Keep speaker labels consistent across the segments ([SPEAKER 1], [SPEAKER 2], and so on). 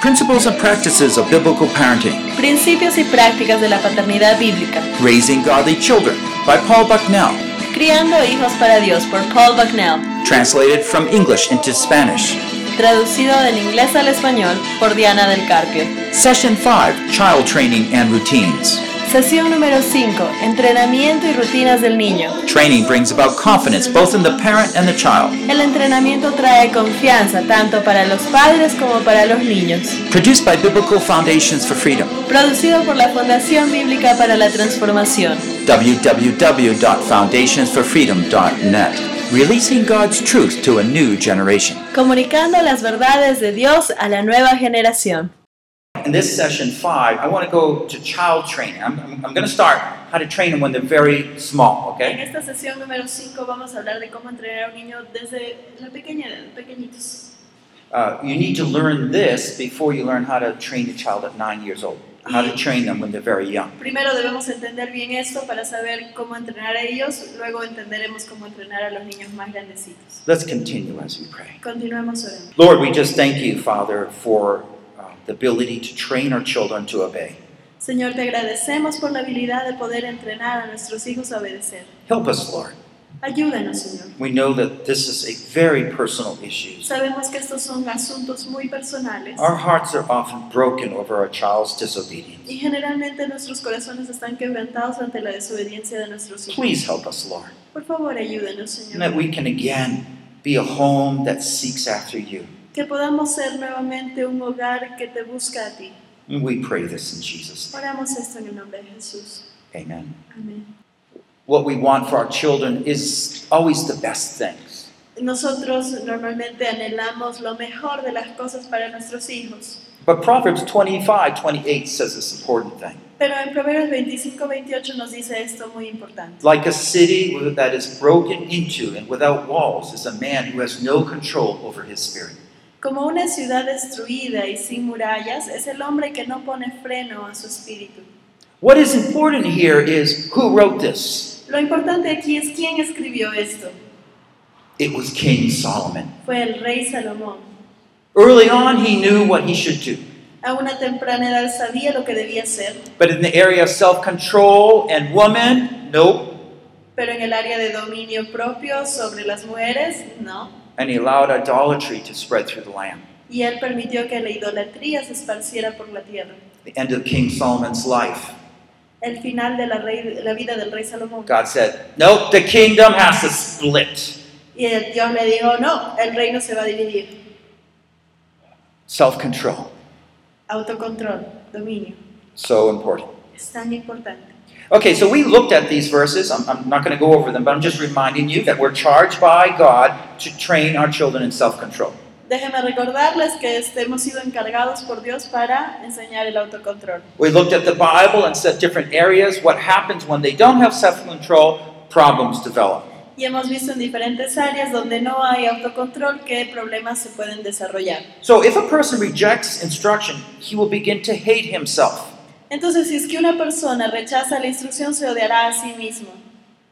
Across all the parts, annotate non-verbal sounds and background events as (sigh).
[SPEAKER 1] Principles and practices of biblical parenting.
[SPEAKER 2] Principios y prácticas de la paternidad bíblica.
[SPEAKER 1] Raising Godly Children by Paul Bucknell.
[SPEAKER 2] Criando hijos para Dios por Paul Bucknell.
[SPEAKER 1] Translated from English into Spanish.
[SPEAKER 2] Traducido del inglés al español por Diana del Carpio.
[SPEAKER 1] Session 5 Child Training and Routines.
[SPEAKER 2] Sesión número 5. Entrenamiento y rutinas del niño.
[SPEAKER 1] Training brings about confidence both in the parent and the child.
[SPEAKER 2] El entrenamiento trae confianza tanto para los padres como para los niños.
[SPEAKER 1] Produced by Biblical Foundations for Freedom.
[SPEAKER 2] Producido por la Fundación Bíblica para la Transformación.
[SPEAKER 1] www.foundationsforfreedom.net. Releasing God's truth to a new generation.
[SPEAKER 2] Comunicando las verdades de Dios a la nueva generación.
[SPEAKER 1] In this session five, I want to go to child training. I'm, I'm, I'm going to start how to train them when they're very small,
[SPEAKER 2] En
[SPEAKER 1] okay?
[SPEAKER 2] esta sesión número 5 vamos a hablar de cómo entrenar a un niño desde la pequeña pequeñitos.
[SPEAKER 1] Uh, you need to learn this before you learn how to train a child at nine years old, how to train them when they're very young.
[SPEAKER 2] Primero debemos entender bien esto para saber cómo entrenar a ellos, luego entenderemos cómo entrenar a los niños más grandecitos.
[SPEAKER 1] Let's continue as we pray.
[SPEAKER 2] Continuemos orando.
[SPEAKER 1] Lord, we just thank you, Father, for the ability to train our children to obey.
[SPEAKER 2] Señor, te agradecemos por la habilidad de poder entrenar a nuestros hijos a obedecer.
[SPEAKER 1] Help us, Lord.
[SPEAKER 2] Ayúdanos, Señor.
[SPEAKER 1] We know that this is a very personal issue.
[SPEAKER 2] Sabemos que estos son asuntos muy personales
[SPEAKER 1] Our hearts are often broken over our child's disobedience.
[SPEAKER 2] y generalmente nuestros corazones están quebrantados ante la desobediencia de nuestros hijos.
[SPEAKER 1] Please help us, Lord,
[SPEAKER 2] Por favor, ayúdanos,
[SPEAKER 1] and that we can again be a home that seeks after you.
[SPEAKER 2] Que podamos ser nuevamente un hogar que te busca a ti.
[SPEAKER 1] Mm-hmm. We pray this in Jesus' name.
[SPEAKER 2] Oramos esto en el nombre de Jesús.
[SPEAKER 1] Amen.
[SPEAKER 2] Amén.
[SPEAKER 1] What we want for our children is always the best things.
[SPEAKER 2] Nosotros normalmente anhelamos lo mejor de las cosas para nuestros hijos.
[SPEAKER 1] But Proverbs 25, 28 says this important thing.
[SPEAKER 2] Pero en Proverbios 25, 28 nos dice esto muy importante.
[SPEAKER 1] Like a city that is broken into and without walls is a man who has no control over his spirit.
[SPEAKER 2] Como una ciudad destruida y sin murallas, es el hombre que no pone freno a su espíritu.
[SPEAKER 1] What is important here is who wrote this?
[SPEAKER 2] Lo importante aquí es quién escribió esto.
[SPEAKER 1] It was King Solomon.
[SPEAKER 2] Fue el rey Salomón.
[SPEAKER 1] Early on, he knew what he should do.
[SPEAKER 2] A una temprana edad sabía lo que debía hacer,
[SPEAKER 1] But in the area of self control and woman, nope.
[SPEAKER 2] pero en el área de dominio propio sobre las mujeres, no.
[SPEAKER 1] And he allowed idolatry to spread through the land.
[SPEAKER 2] Y él permitió que la idolatría se esparciera por la tierra.
[SPEAKER 1] The end of King Solomon's life,
[SPEAKER 2] El final de la, rey- la vida del rey Salomón.
[SPEAKER 1] God said, Nope, the kingdom has to split.
[SPEAKER 2] Y Dios le dijo, no, el reino se va a dividir.
[SPEAKER 1] Self control.
[SPEAKER 2] Autocontrol, dominio.
[SPEAKER 1] So important.
[SPEAKER 2] Es tan importante.
[SPEAKER 1] Okay, so we looked at these verses. I'm, I'm not going to go over them, but I'm just reminding you that we're charged by God to train our children in self control.
[SPEAKER 2] Déjenme recordarles que este, hemos sido encargados por Dios para enseñar el autocontrol.
[SPEAKER 1] We looked at the Bible and said different areas. What happens when they don't have self control? Problems develop.
[SPEAKER 2] Y hemos visto en diferentes áreas donde no hay autocontrol qué problemas se pueden desarrollar.
[SPEAKER 1] So if a person rejects instruction, he will begin to hate himself.
[SPEAKER 2] Entonces, si es que una persona rechaza la instrucción, se odiará a sí mismo.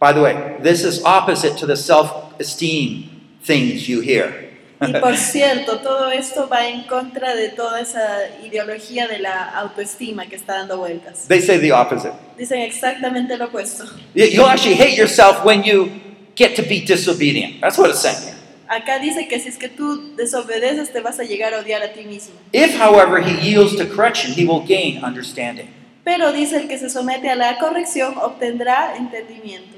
[SPEAKER 1] By the way, this is opposite to the self esteem things you hear.
[SPEAKER 2] Y por cierto, todo esto va en contra de toda esa ideología de la autoestima que está dando vueltas.
[SPEAKER 1] they say the opposite.
[SPEAKER 2] Dicen exactamente lo opuesto.
[SPEAKER 1] You- You'll actually hate yourself when you get to be disobedient. That's what it's saying.
[SPEAKER 2] Acá dice que si es que tú desobedeces, te vas a llegar a odiar a ti mismo.
[SPEAKER 1] If, however, he yields to correction, he will gain understanding.
[SPEAKER 2] Pero dice el que se somete a la corrección obtendrá entendimiento.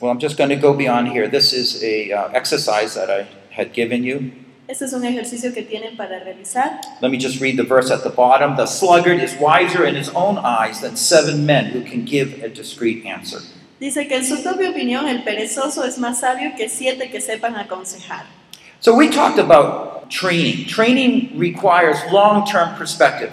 [SPEAKER 1] Well, I'm just going to go beyond here. This is a uh, exercise that I had given you.
[SPEAKER 2] Este es un ejercicio que tienen para realizar.
[SPEAKER 1] Let me just read the verse at the bottom. The sluggard is wiser in his own eyes than seven men who can give a discreet answer.
[SPEAKER 2] Dice que en su propia opinión el perezoso es más sabio que siete que sepan aconsejar.
[SPEAKER 1] So we talked about training. Training requires long-term perspective.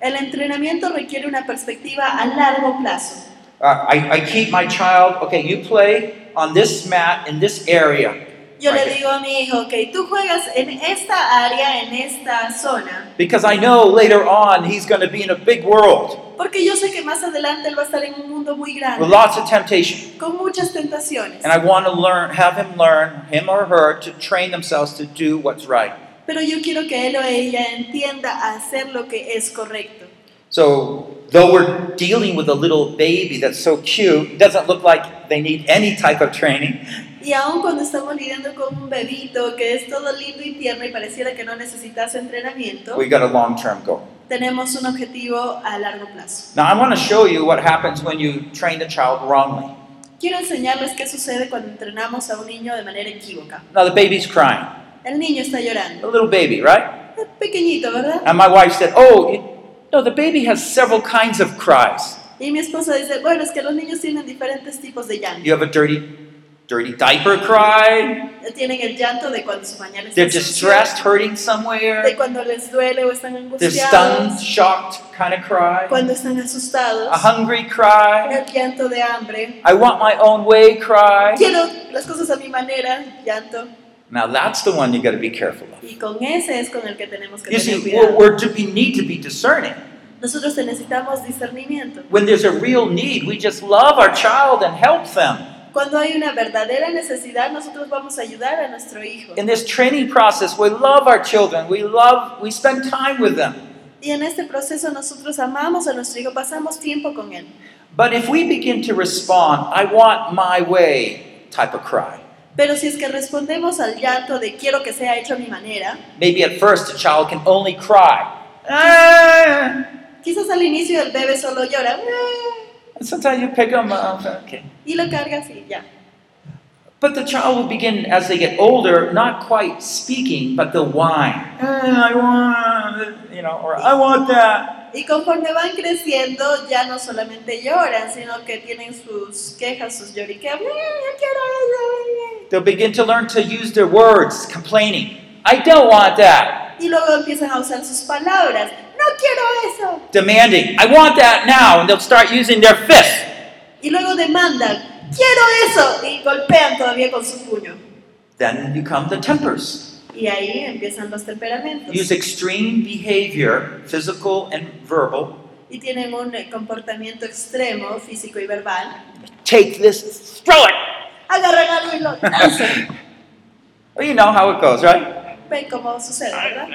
[SPEAKER 2] El entrenamiento requiere una perspectiva a largo plazo.
[SPEAKER 1] Uh, I, I keep my child, okay, you play on this mat in this area.
[SPEAKER 2] Yo
[SPEAKER 1] Right.
[SPEAKER 2] le digo a mi hijo, ok, tú juegas en esta área, en esta zona,
[SPEAKER 1] Because I know later on he's going to be in a big world
[SPEAKER 2] porque yo sé que más adelante él va a estar en un mundo muy
[SPEAKER 1] with
[SPEAKER 2] grande,
[SPEAKER 1] lots of temptation.
[SPEAKER 2] con muchas tentaciones.
[SPEAKER 1] And I want to learn, have him learn, him or her, to train themselves to do what's right.
[SPEAKER 2] pero yo quiero que él o ella entienda hacer lo que es correcto.
[SPEAKER 1] So, though we're dealing with a little baby that's so cute, doesn't look like they need any type of training,
[SPEAKER 2] Y aun cuando estamos lidiando con un bebito que es todo lindo y tierno y pareciera que no necesitase entrenamiento,
[SPEAKER 1] we got a long term goal.
[SPEAKER 2] tenemos un objetivo a largo plazo.
[SPEAKER 1] Now, I want to show you what happens when you train the child wrongly.
[SPEAKER 2] Quiero enseñarles qué sucede cuando entrenamos a un niño de manera equívoca.
[SPEAKER 1] Now, the baby's crying,
[SPEAKER 2] El niño está
[SPEAKER 1] a little baby, right?
[SPEAKER 2] Pequeñito, ¿verdad?
[SPEAKER 1] And my wife said, Oh, no, the baby has several kinds of cries.
[SPEAKER 2] Y mi esposa dice, bueno, es que los niños tienen diferentes tipos de llanto.
[SPEAKER 1] You have a dirty, dirty diaper cry,
[SPEAKER 2] Tienen el llanto de cuando su pañal está
[SPEAKER 1] they're distressed, hurting
[SPEAKER 2] de
[SPEAKER 1] somewhere,
[SPEAKER 2] cuando les duele o están
[SPEAKER 1] they're stunned, shocked kind of cry,
[SPEAKER 2] cuando están asustados,
[SPEAKER 1] a hungry cry,
[SPEAKER 2] el llanto de hambre.
[SPEAKER 1] I want my own way cry.
[SPEAKER 2] Quiero las cosas a mi manera, llanto.
[SPEAKER 1] Now, that's the one you got to be careful of.
[SPEAKER 2] Y con ese es con el que tenemos que
[SPEAKER 1] You
[SPEAKER 2] tener
[SPEAKER 1] see, we're, we're, to- we need to be discerning.
[SPEAKER 2] Nosotros necesitamos discernimiento.
[SPEAKER 1] When there's a real need, we just love our child and help them.
[SPEAKER 2] Cuando hay una verdadera necesidad, nosotros vamos a ayudar a nuestro hijo.
[SPEAKER 1] In this training process, we love our children. We love, we spend time with them.
[SPEAKER 2] Y en este proceso nosotros amamos a nuestro hijo, pasamos tiempo con él.
[SPEAKER 1] But if we begin to respond, I want my way type of cry,
[SPEAKER 2] Pero si es que respondemos al llanto de quiero que sea hecho a mi manera,
[SPEAKER 1] maybe at first the child can only cry. "Ah."
[SPEAKER 2] quizás al inicio el bebé solo llora
[SPEAKER 1] And sometimes you pick them up, okay.
[SPEAKER 2] y lo cargas y ya.
[SPEAKER 1] But the child will begin, as they get older, not quite speaking, but they'll whine. "Ah, I want, you know, or I want that.
[SPEAKER 2] Y conforme van creciendo, ya no solamente lloran, sino que tienen sus quejas, sus lloriqueos. "Mm, yo quiero eso".
[SPEAKER 1] They'll begin to learn to use their words, complaining. I don't want that.
[SPEAKER 2] Y luego empiezan a usar sus palabras. No quiero eso.
[SPEAKER 1] Demanding, I want that now. And they'll start using their fist.
[SPEAKER 2] Y luego demandan. Quiero eso. Y golpean todavía con su puño.
[SPEAKER 1] Then you come the tempers.
[SPEAKER 2] Y ahí empiezan los temperamentos.
[SPEAKER 1] Use extreme behavior, physical and verbal.
[SPEAKER 2] Y tienen un comportamiento extremo, físico y verbal.
[SPEAKER 1] Take this, throw it.
[SPEAKER 2] Agarran algo y lo hacen.
[SPEAKER 1] Well, you know how it goes, right?
[SPEAKER 2] Ven cómo sucede, ¿verdad?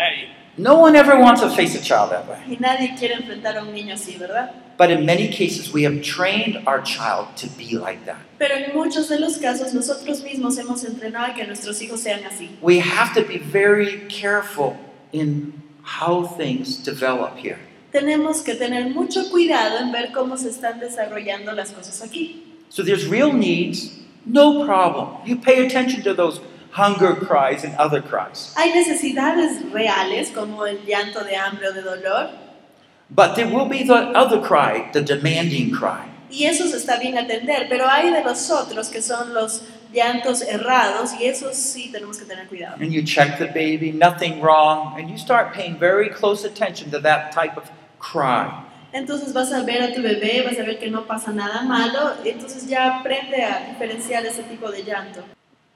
[SPEAKER 1] No one ever wants to face a child that way.
[SPEAKER 2] Y nadie quiere enfrentar a un niño así, ¿verdad?
[SPEAKER 1] But in many cases, we have trained our child to be like that.
[SPEAKER 2] Pero en muchos de los casos nosotros mismos hemos entrenado a que nuestros hijos sean así.
[SPEAKER 1] We have to be very careful in how things develop here.
[SPEAKER 2] Tenemos que tener mucho cuidado en ver cómo se están desarrollando las cosas aquí.
[SPEAKER 1] So there's real needs, no problem. You pay attention to those hunger cries and other cries.
[SPEAKER 2] Hay necesidades reales como el llanto de hambre o de dolor
[SPEAKER 1] But there will be the other cry, the demanding cry.
[SPEAKER 2] y esos está bien atender, pero hay de los otros que son los llantos errados y esos sí tenemos que tener cuidado.
[SPEAKER 1] And you check the baby, nothing wrong, and you start paying very close attention to that type of cry.
[SPEAKER 2] Entonces vas a ver a tu bebé, vas a ver que no pasa nada malo, entonces ya aprende a diferenciar ese tipo de llanto.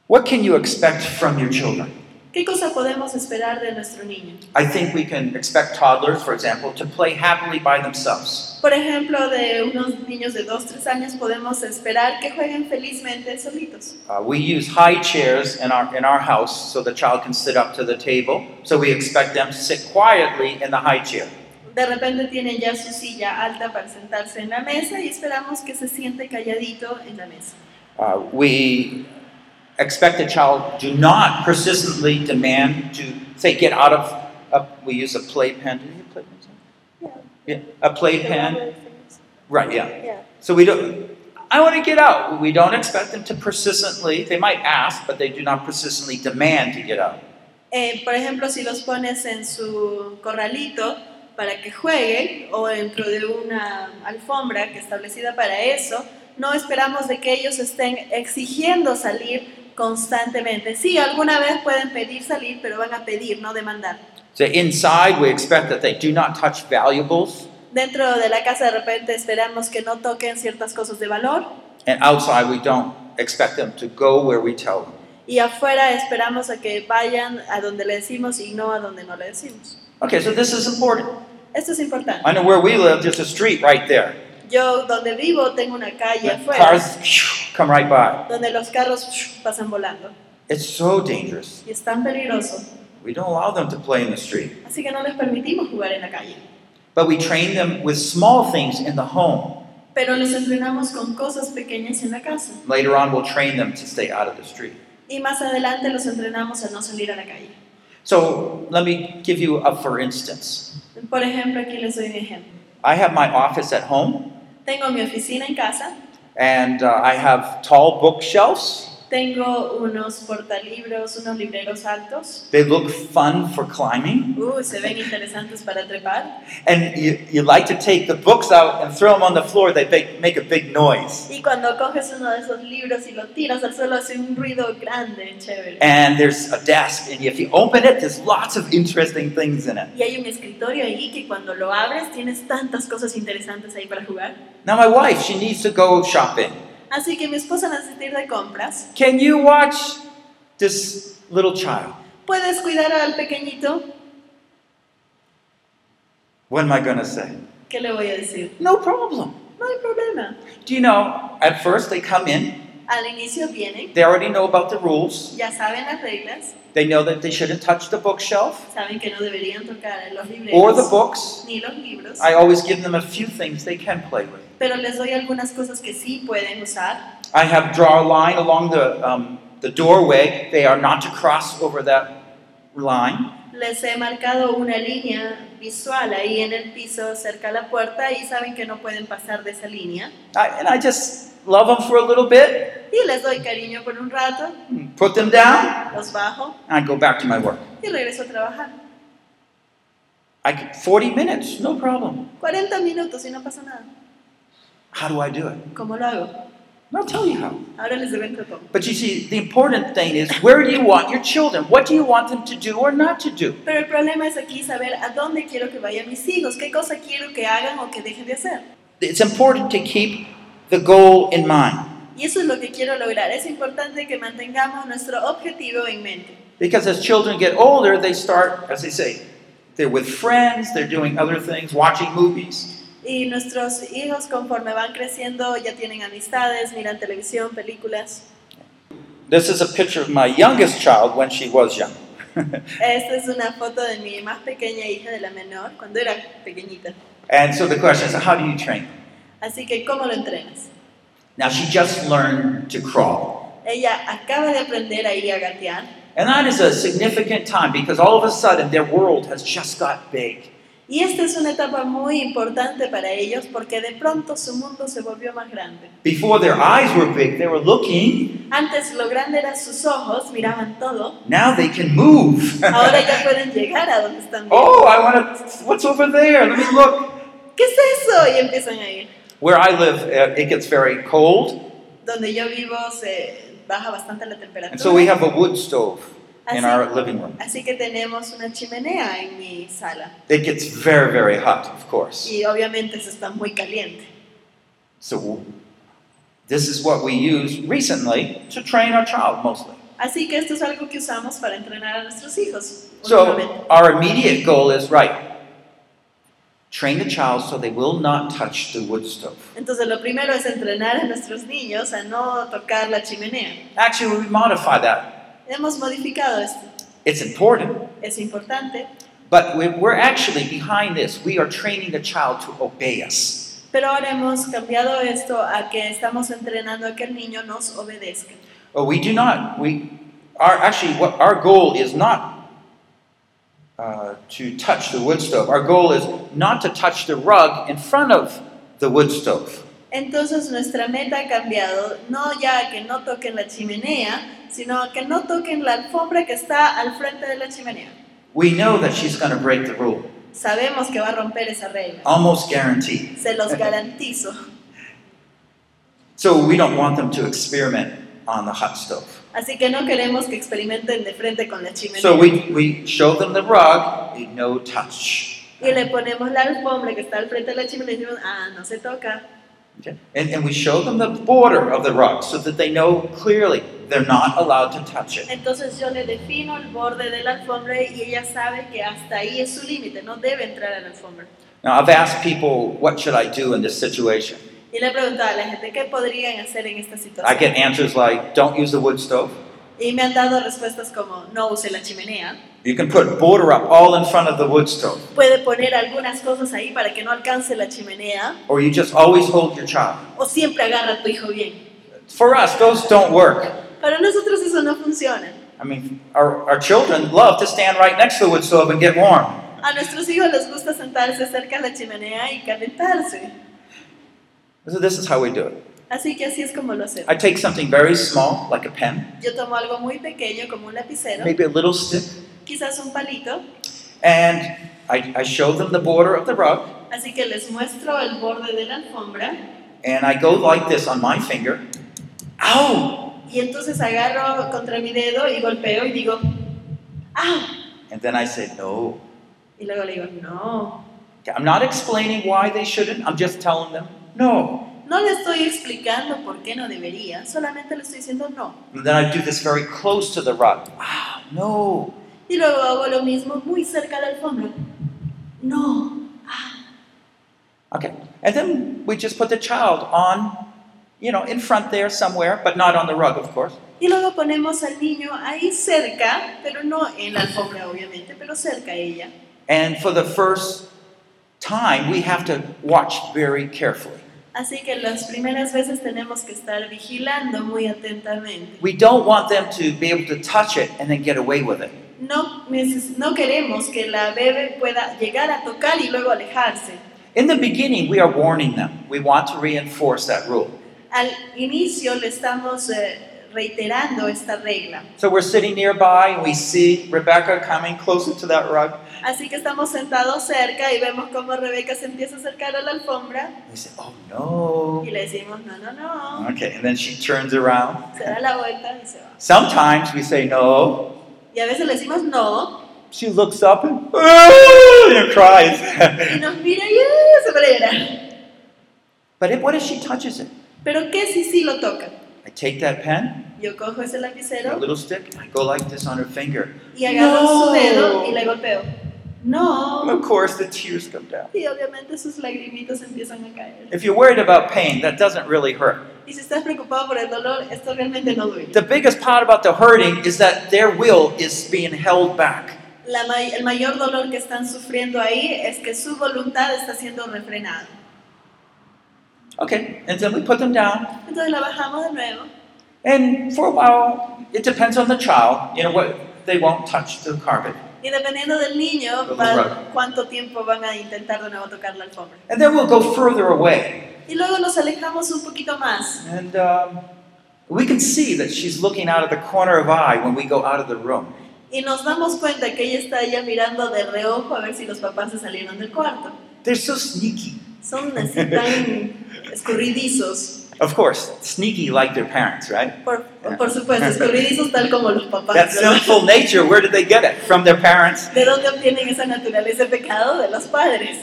[SPEAKER 1] What can you expect from your children?
[SPEAKER 2] ¿Qué cosa podemos esperar de nuestro niño?
[SPEAKER 1] I think we can expect toddlers, for example, to play happily by themselves.
[SPEAKER 2] Por ejemplo, de unos niños de 2, 3 años podemos esperar que jueguen felizmente solitos.
[SPEAKER 1] Uh, we use high chairs in our, in our house so the child can sit up to the table. So we expect them to sit quietly in the high chair.
[SPEAKER 2] De repente tienen ya su silla alta para sentarse en la mesa y esperamos que se siente calladito en la mesa.
[SPEAKER 1] Uh, we expect the child do not persistently demand to say get out of. A, we use a playpen. Do you a playpen? Yeah, a playpen. Right. Yeah.
[SPEAKER 2] Yeah.
[SPEAKER 1] So we don't. I want to get out. We don't expect them to persistently. They might ask, but they do not persistently demand to get out.
[SPEAKER 2] Eh, por ejemplo, si los pones en su corralito para que jueguen o dentro de una alfombra que establecida para eso, no esperamos de que ellos estén exigiendo salir constantemente. Sí, alguna vez pueden pedir salir, pero van a pedir, no demandar.
[SPEAKER 1] So inside, we expect that they do not touch valuables,
[SPEAKER 2] Dentro de la casa de repente esperamos que no toquen ciertas cosas de valor
[SPEAKER 1] and outside, we don't expect them to go where we tell them.
[SPEAKER 2] y afuera esperamos a que vayan a donde le decimos y no a donde no le decimos.
[SPEAKER 1] Okay, so this is important.
[SPEAKER 2] Esto es importante.
[SPEAKER 1] I know where we live, there's a street right there.
[SPEAKER 2] Yo donde vivo tengo una calle afuera
[SPEAKER 1] Cars phew, (laughs) come right by.
[SPEAKER 2] donde los carros (laughs) pasan volando
[SPEAKER 1] It's so dangerous.
[SPEAKER 2] y es tan peligroso.
[SPEAKER 1] We don't allow them to play in the street.
[SPEAKER 2] Así que no les permitimos jugar en la calle.
[SPEAKER 1] But we train them with small things in the home.
[SPEAKER 2] Pero los entrenamos con cosas pequeñas en la casa.
[SPEAKER 1] Later on, we'll train them to stay out of the street.
[SPEAKER 2] Y más adelante los entrenamos a no salir a la calle.
[SPEAKER 1] So let me give you a for instance.
[SPEAKER 2] Por ejemplo, aquí les doy un ejemplo.
[SPEAKER 1] I have my office at home,
[SPEAKER 2] Tengo mi oficina en casa,
[SPEAKER 1] and uh, I have tall bookshelves.
[SPEAKER 2] Tengo unos portalibros, unos libreros altos.
[SPEAKER 1] They look fun for climbing.
[SPEAKER 2] Uh, se ven interesantes para trepar.
[SPEAKER 1] And you, you like to take the books out and throw them on the floor, they make, make a big noise.
[SPEAKER 2] Y cuando coges uno de esos libros y lo tiras al suelo hace un ruido grande, chévere.
[SPEAKER 1] And there's a desk, and if you open it, there's lots of interesting things in it.
[SPEAKER 2] Y hay un escritorio ahí que cuando lo abres tienes tantas cosas interesantes ahí para jugar.
[SPEAKER 1] Now, my wife, she needs to go shopping.
[SPEAKER 2] Así que mi esposa necesita ir de compras.
[SPEAKER 1] Can you watch this little child?
[SPEAKER 2] ¿Puedes cuidar al pequeñito?
[SPEAKER 1] What am I going to say?
[SPEAKER 2] ¿Qué le voy a decir?
[SPEAKER 1] No problem.
[SPEAKER 2] No hay problema.
[SPEAKER 1] Do you know, at first they come in,
[SPEAKER 2] Al inicio vienen,
[SPEAKER 1] they already know about the rules.
[SPEAKER 2] ya saben las reglas,
[SPEAKER 1] They know that they shouldn't touch the bookshelf
[SPEAKER 2] saben que no deberían tocar los
[SPEAKER 1] or the books.
[SPEAKER 2] ni los libros,
[SPEAKER 1] I always give them a few things they can play with.
[SPEAKER 2] Pero les doy algunas cosas que sí pueden usar.
[SPEAKER 1] I have draw a line along the, um, the doorway. They are not to cross over that line.
[SPEAKER 2] Les he marcado una línea visual ahí en el piso cerca a la puerta y saben que no pueden pasar de esa línea.
[SPEAKER 1] I, and I just love them for a little bit,
[SPEAKER 2] Y les doy cariño por un rato,
[SPEAKER 1] put them down,
[SPEAKER 2] los bajo
[SPEAKER 1] and I go back to my work.
[SPEAKER 2] y regreso a trabajar.
[SPEAKER 1] I get 40 minutes, no problem.
[SPEAKER 2] 40 minutos y no pasa nada.
[SPEAKER 1] How do I do it?
[SPEAKER 2] ¿Cómo lo hago?
[SPEAKER 1] I'll tell you how.
[SPEAKER 2] Ahora les evento cómo.
[SPEAKER 1] But you see, the important thing is where do you want your children? What do you want them to do or not to do?
[SPEAKER 2] Pero el problema es aquí saber a dónde quiero que vayan mis hijos, qué cosa quiero que hagan o que dejen de hacer.
[SPEAKER 1] It's important to keep the goal in mind
[SPEAKER 2] Y eso es lo que quiero lograr. Es importante que mantengamos nuestro objetivo en mente.
[SPEAKER 1] because as children get older, they start, as they say, they're with friends, they're doing other things, watching movies.
[SPEAKER 2] Y nuestros hijos conforme van creciendo ya tienen amistades, miran televisión, películas.
[SPEAKER 1] This is a picture of my youngest child when she was young. (laughs)
[SPEAKER 2] Esta es una foto de mi más pequeña hija de la menor, cuando era pequeñita.
[SPEAKER 1] and so the question is, how do you train?
[SPEAKER 2] Así que, ¿cómo lo entrenas?
[SPEAKER 1] Now she just learned to crawl.
[SPEAKER 2] Ella acaba de aprender a ir a gatear.
[SPEAKER 1] And that is a significant time because all of a sudden their world has just got big.
[SPEAKER 2] Y esta es una etapa muy importante para ellos porque de pronto su mundo se volvió más grande.
[SPEAKER 1] Before their eyes were big, they were looking.
[SPEAKER 2] Antes lo grande eran sus ojos, miraban todo.
[SPEAKER 1] Now they can move.
[SPEAKER 2] Ahora ya pueden llegar a donde están. viendo. (laughs)
[SPEAKER 1] oh, I want to, what's over there? Let me look.
[SPEAKER 2] ¿Qué es eso? Y empiezan a ir.
[SPEAKER 1] Where I live, uh, it gets very cold,
[SPEAKER 2] Donde yo vivo se baja bastante la temperatura.
[SPEAKER 1] and so we have a wood stove in our living room.
[SPEAKER 2] así que tenemos una chimenea en mi sala.
[SPEAKER 1] It gets very, very hot, of course.
[SPEAKER 2] Y obviamente eso está muy caliente.
[SPEAKER 1] So this is what we use recently to train our child mostly.
[SPEAKER 2] Así que esto es algo que usamos para entrenar a nuestros hijos.
[SPEAKER 1] So our immediate goal is right. Train the child so they will not touch the wood stove.
[SPEAKER 2] Entonces lo primero es entrenar a nuestros niños a no tocar la chimenea.
[SPEAKER 1] Actually, we modify that.
[SPEAKER 2] Hemos modificado esto.
[SPEAKER 1] It's important,
[SPEAKER 2] Es importante,
[SPEAKER 1] but we- we're actually behind this. We are training the child to obey us.
[SPEAKER 2] pero ahora hemos cambiado esto a que estamos entrenando a que el niño nos obedezca.
[SPEAKER 1] But we do not. We are actually what our goal is not uh, to touch the wood stove. Our goal is not to touch the rug in front of the wood stove.
[SPEAKER 2] Entonces nuestra meta ha cambiado, no ya que no toquen la chimenea, sino que no toquen la alfombra que está al frente de la chimenea.
[SPEAKER 1] We know that she's going to break the rule,
[SPEAKER 2] Sabemos que va a romper esa regla,
[SPEAKER 1] almost guaranteed.
[SPEAKER 2] se los garantizo. (laughs)
[SPEAKER 1] So we don't want them to experiment on the hot stove.
[SPEAKER 2] Así que no queremos que experimenten de frente con la chimenea.
[SPEAKER 1] So we, we show them the rug, no touch.
[SPEAKER 2] Y le ponemos la alfombra que está al frente de la chimenea y decimos, ah, no se toca.
[SPEAKER 1] Okay? And, and we show them the border of the rug so that they know clearly they're not allowed to touch it.
[SPEAKER 2] Entonces yo le defino el borde de la alfombra y ella sabe que hasta ahí es su límite, no debe entrar a la alfombra.
[SPEAKER 1] Now, I've asked people, what should I do in this situation?
[SPEAKER 2] Y le he preguntado a la gente, ¿qué podrían hacer en esta
[SPEAKER 1] I get answers like, don't use the wood stove,
[SPEAKER 2] Y me han dado respuestas como no use la chimenea.
[SPEAKER 1] You can put border up all in front of the wood stove.
[SPEAKER 2] Puede poner algunas cosas ahí para que no alcance la chimenea.
[SPEAKER 1] Or you just always hold your child.
[SPEAKER 2] O siempre agarra a tu hijo bien.
[SPEAKER 1] For us, those don't work.
[SPEAKER 2] Para nosotros eso no funciona.
[SPEAKER 1] I mean, our, our children love to stand right next to the wood stove and get warm.
[SPEAKER 2] A nuestros hijos les gusta sentarse cerca de la chimenea y calentarse.
[SPEAKER 1] So this is how we do it.
[SPEAKER 2] Así que así es como lo hacemos.
[SPEAKER 1] I take something very small, like a pen,
[SPEAKER 2] Yo tomo algo muy pequeño como un lapicero,
[SPEAKER 1] maybe a little stick,
[SPEAKER 2] quizás un palito,
[SPEAKER 1] and I, I show them the border of the rug,
[SPEAKER 2] así que les muestro el borde de la alfombra
[SPEAKER 1] and I go like this on my finger. Ow!
[SPEAKER 2] y entonces agarro contra mi dedo y golpeo y digo, ¡ah!
[SPEAKER 1] And then I say, no.
[SPEAKER 2] Y luego le digo, no.
[SPEAKER 1] I'm not explaining why they shouldn't, I'm just telling them, no.
[SPEAKER 2] No le estoy explicando por qué no debería, solamente le estoy diciendo no.
[SPEAKER 1] And then I do this very close to the rug. Wow, no.
[SPEAKER 2] Y luego hago lo mismo muy cerca de la alfombra. No. Ah.
[SPEAKER 1] Okay. And then we just put the child on, you know, in front there somewhere, but not on the rug, of course.
[SPEAKER 2] Y luego ponemos al niño ahí cerca, pero no en la alfombra obviamente, pero cerca a ella.
[SPEAKER 1] And for the first time, we have to watch very carefully.
[SPEAKER 2] Así que las primeras veces tenemos que estar vigilando muy atentamente.
[SPEAKER 1] We don't want them to be able to touch it and then get away with it.
[SPEAKER 2] No, queremos que la bebé pueda llegar a tocar y luego alejarse.
[SPEAKER 1] In the beginning, we are warning them. We want to reinforce that rule.
[SPEAKER 2] Al inicio le estamos eh, reiterando esta regla.
[SPEAKER 1] So we're sitting nearby and we see Rebecca coming closer to that rug.
[SPEAKER 2] Así que estamos sentados cerca y vemos cómo Rebeca se empieza a acercar a la alfombra
[SPEAKER 1] We say, oh no.
[SPEAKER 2] y le decimos, no, no, no.
[SPEAKER 1] Okay, and then she turns around.
[SPEAKER 2] Se da la vuelta y se va.
[SPEAKER 1] Sometimes we say no.
[SPEAKER 2] Y a veces le decimos no
[SPEAKER 1] She looks up and, "Ah," and cries.
[SPEAKER 2] y nos mira y ¡ah! se frena.
[SPEAKER 1] but if, what if she touches it?
[SPEAKER 2] Pero ¿qué si sí lo toca?
[SPEAKER 1] I take that pen,
[SPEAKER 2] Yo cojo ese lapicero
[SPEAKER 1] little stick, I go like this on her finger.
[SPEAKER 2] y agarro su
[SPEAKER 1] No.
[SPEAKER 2] dedo y le golpeo. No.
[SPEAKER 1] And of course, the tears come down.
[SPEAKER 2] Y obviamente sus lagrimitas empiezan a caer.
[SPEAKER 1] If you're worried about pain, that doesn't really hurt.
[SPEAKER 2] Y si estás preocupado por el dolor, esto realmente no duele.
[SPEAKER 1] The biggest part about the hurting is that their will is being held back.
[SPEAKER 2] La may- el mayor dolor que están sufriendo ahí es que su voluntad está siendo refrenada.
[SPEAKER 1] Okay, and then we put them down,
[SPEAKER 2] Entonces la bajamos de nuevo.
[SPEAKER 1] and for a while, it depends on the child. You know what? They won't touch the carpet.
[SPEAKER 2] Y dependiendo del niño, va- cuánto tiempo van a intentar de nuevo tocar la alfombra.
[SPEAKER 1] And then we'll go further away.
[SPEAKER 2] Y luego nos alejamos un poquito más.
[SPEAKER 1] And um, we can see that she's looking out of the corner of eye when we go out of the room.
[SPEAKER 2] Y nos damos cuenta que ella está ya mirando de reojo a ver si los papás se salieron del cuarto.
[SPEAKER 1] They're so sneaky.
[SPEAKER 2] Son así tan escurridizos.
[SPEAKER 1] Of course, sneaky like their parents, right?
[SPEAKER 2] Por, por supuesto, escurridizos tal como los (laughs) papás.
[SPEAKER 1] That sinful nature, where did they get it? From their parents?
[SPEAKER 2] ¿De dónde obtienen esa naturaleza de pecado? De los padres.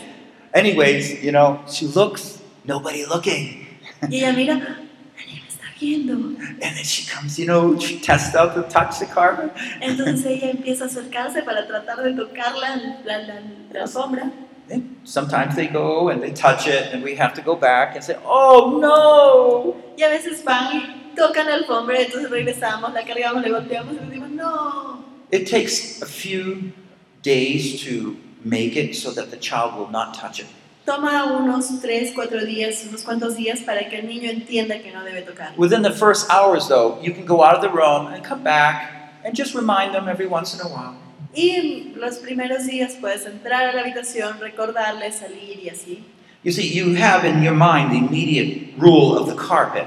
[SPEAKER 1] Anyways, you know, she looks, nobody looking.
[SPEAKER 2] Y ella mira, nadie me está viendo.
[SPEAKER 1] And then she comes, you know, she tests out the carpet.
[SPEAKER 2] Entonces ella empieza a acercarse para tratar de tocar la, la, la, la alfombra.
[SPEAKER 1] And sometimes they go and they touch it, and we have to go back and say, oh no!
[SPEAKER 2] Y a veces van y tocan la alfombra, entonces regresamos, la cargamos, le golpeamos y decimos, no.
[SPEAKER 1] It takes a few days to make it so that the child will not touch it.
[SPEAKER 2] Toma unos 3, 4 días, unos cuantos días para que el niño entienda que no debe tocar.
[SPEAKER 1] Within the first hours, though, you can go out of the room and come back and just remind them every once in a while.
[SPEAKER 2] Y los primeros días puedes entrar a la habitación, recordarle, salir y así.
[SPEAKER 1] You see, you have in your mind the immediate rule of the carpet,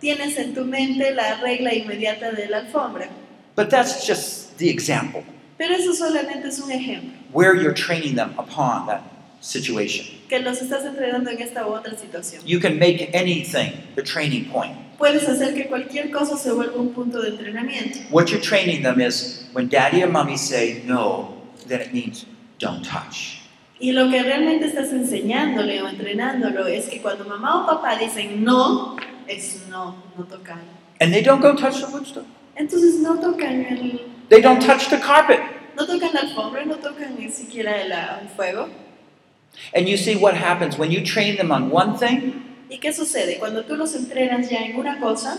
[SPEAKER 2] Tienes en tu mente la regla inmediata de la alfombra,
[SPEAKER 1] but that's just the example
[SPEAKER 2] pero eso solamente es un ejemplo,
[SPEAKER 1] where you're training them upon that situation.
[SPEAKER 2] que los estás entrenando en esta u otra situación.
[SPEAKER 1] You can make anything the training point.
[SPEAKER 2] Puedes hacer que cualquier cosa se vuelva un punto de entrenamiento.
[SPEAKER 1] What you're training them is when daddy or mommy say no, then it means don't touch.
[SPEAKER 2] Y lo que realmente estás enseñándole o entrenándolo es que cuando mamá o papá dicen no, es no, no tocar.
[SPEAKER 1] And they don't go touch the wood stove.
[SPEAKER 2] Entonces no tocan el,
[SPEAKER 1] They don't touch the carpet.
[SPEAKER 2] no tocan la alfombra, no tocan ni siquiera el, el fuego.
[SPEAKER 1] And you see what happens when you train them on one thing,
[SPEAKER 2] ¿Y qué sucede? Cuando tú los entrenas ya en una cosa,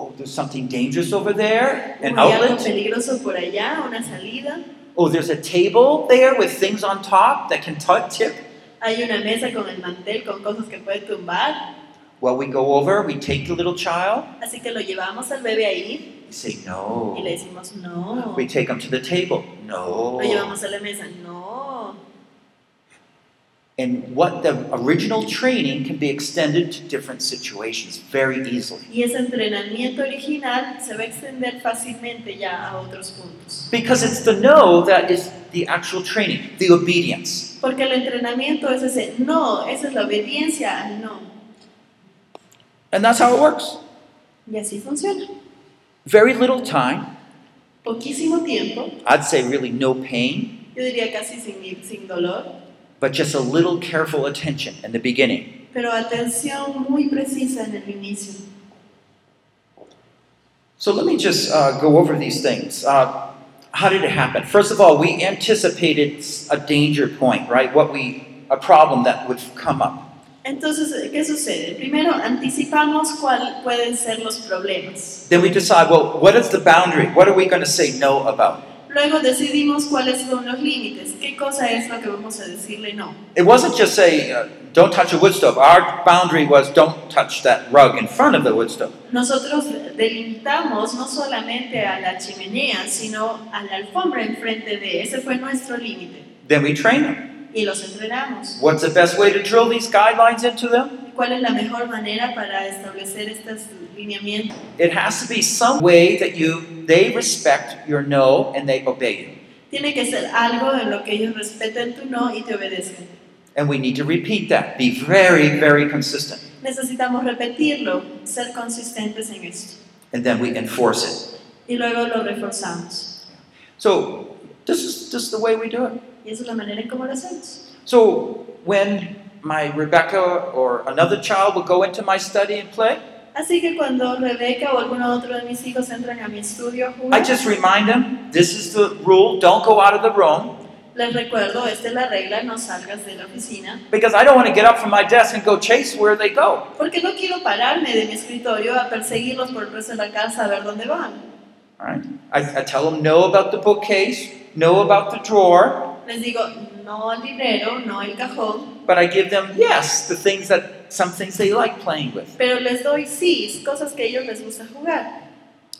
[SPEAKER 1] Oh, there's something dangerous over there, an
[SPEAKER 2] ¿O hay algo
[SPEAKER 1] outlet.
[SPEAKER 2] peligroso por allá, una salida.
[SPEAKER 1] Oh, there's a table there with things on top that can tip.
[SPEAKER 2] Hay una mesa con el mantel con cosas que puede tumbar.
[SPEAKER 1] Well, we go over, we take the little child,
[SPEAKER 2] Así que lo llevamos al bebé ahí
[SPEAKER 1] we say no.
[SPEAKER 2] y le decimos no.
[SPEAKER 1] We take him to the table. No.
[SPEAKER 2] Lo llevamos a la mesa. No.
[SPEAKER 1] And what the original training can be extended to different situations very easily.
[SPEAKER 2] Y ese entrenamiento original se va a extender fácilmente ya a otros puntos.
[SPEAKER 1] Because it's the no that is the actual training, the obedience.
[SPEAKER 2] Porque el entrenamiento es ese no, esa es la obediencia al no.
[SPEAKER 1] And that's how it works.
[SPEAKER 2] Y así funciona.
[SPEAKER 1] Very little time.
[SPEAKER 2] Poquísimo tiempo,
[SPEAKER 1] I'd say really no pain,
[SPEAKER 2] yo diría casi sin, sin dolor,
[SPEAKER 1] but just a little careful attention in the beginning.
[SPEAKER 2] pero atención muy precisa en el inicio.
[SPEAKER 1] So let me just uh, go over these things. Uh, how did it happen? First of all, we anticipated a danger point, right? What we, a problem that would come up.
[SPEAKER 2] Entonces, ¿qué sucede? Primero, anticipamos cuáles pueden ser los problemas.
[SPEAKER 1] Then we decide, well, what is the boundary? What are we going to say no about?
[SPEAKER 2] Luego decidimos cuáles son los límites, qué cosa es lo que vamos a decirle no.
[SPEAKER 1] It wasn't just say, uh, don't touch a wood stove. Our boundary was don't touch that rug in front of the wood stove.
[SPEAKER 2] Nosotros delimitamos no solamente a la chimenea, sino a la alfombra enfrente de, ese fue nuestro límite.
[SPEAKER 1] Then we train them.
[SPEAKER 2] Y los entrenamos.
[SPEAKER 1] What's the best way to drill these guidelines into them?
[SPEAKER 2] ¿Cuál es la mejor manera para establecer estos lineamientos?
[SPEAKER 1] It has to be some way that you they respect your no and they obey you.
[SPEAKER 2] Tiene que ser algo en lo que ellos respeten tu no y te obedezcan.
[SPEAKER 1] And we need to repeat that. Be very, very consistent.
[SPEAKER 2] Necesitamos repetirlo, ser consistentes en esto.
[SPEAKER 1] And then we enforce it.
[SPEAKER 2] Y luego lo reforzamos.
[SPEAKER 1] So this is just the way we do it.
[SPEAKER 2] Y esa es la manera en cómo lo hacemos.
[SPEAKER 1] So when my Rebecca or another child will go into my study and play,
[SPEAKER 2] Así que cuando Rebeca o alguno otro de mis hijos entran a mi estudio a
[SPEAKER 1] I
[SPEAKER 2] jugar,
[SPEAKER 1] just remind them this is the rule, don't go out of the room.
[SPEAKER 2] les recuerdo, esta es la regla, no salgas de la oficina.
[SPEAKER 1] Because I don't want to get up from my desk and go chase where they go.
[SPEAKER 2] Porque no quiero pararme de mi escritorio a perseguirlos por el resto de la casa a ver dónde van.
[SPEAKER 1] All right? I, I tell them no about the bookcase, no about the drawer,
[SPEAKER 2] Les digo, no al librero, no al cajón,
[SPEAKER 1] but I give them yes, the things that some things they like playing with.
[SPEAKER 2] pero les doy sí, cosas que ellos les gusta jugar.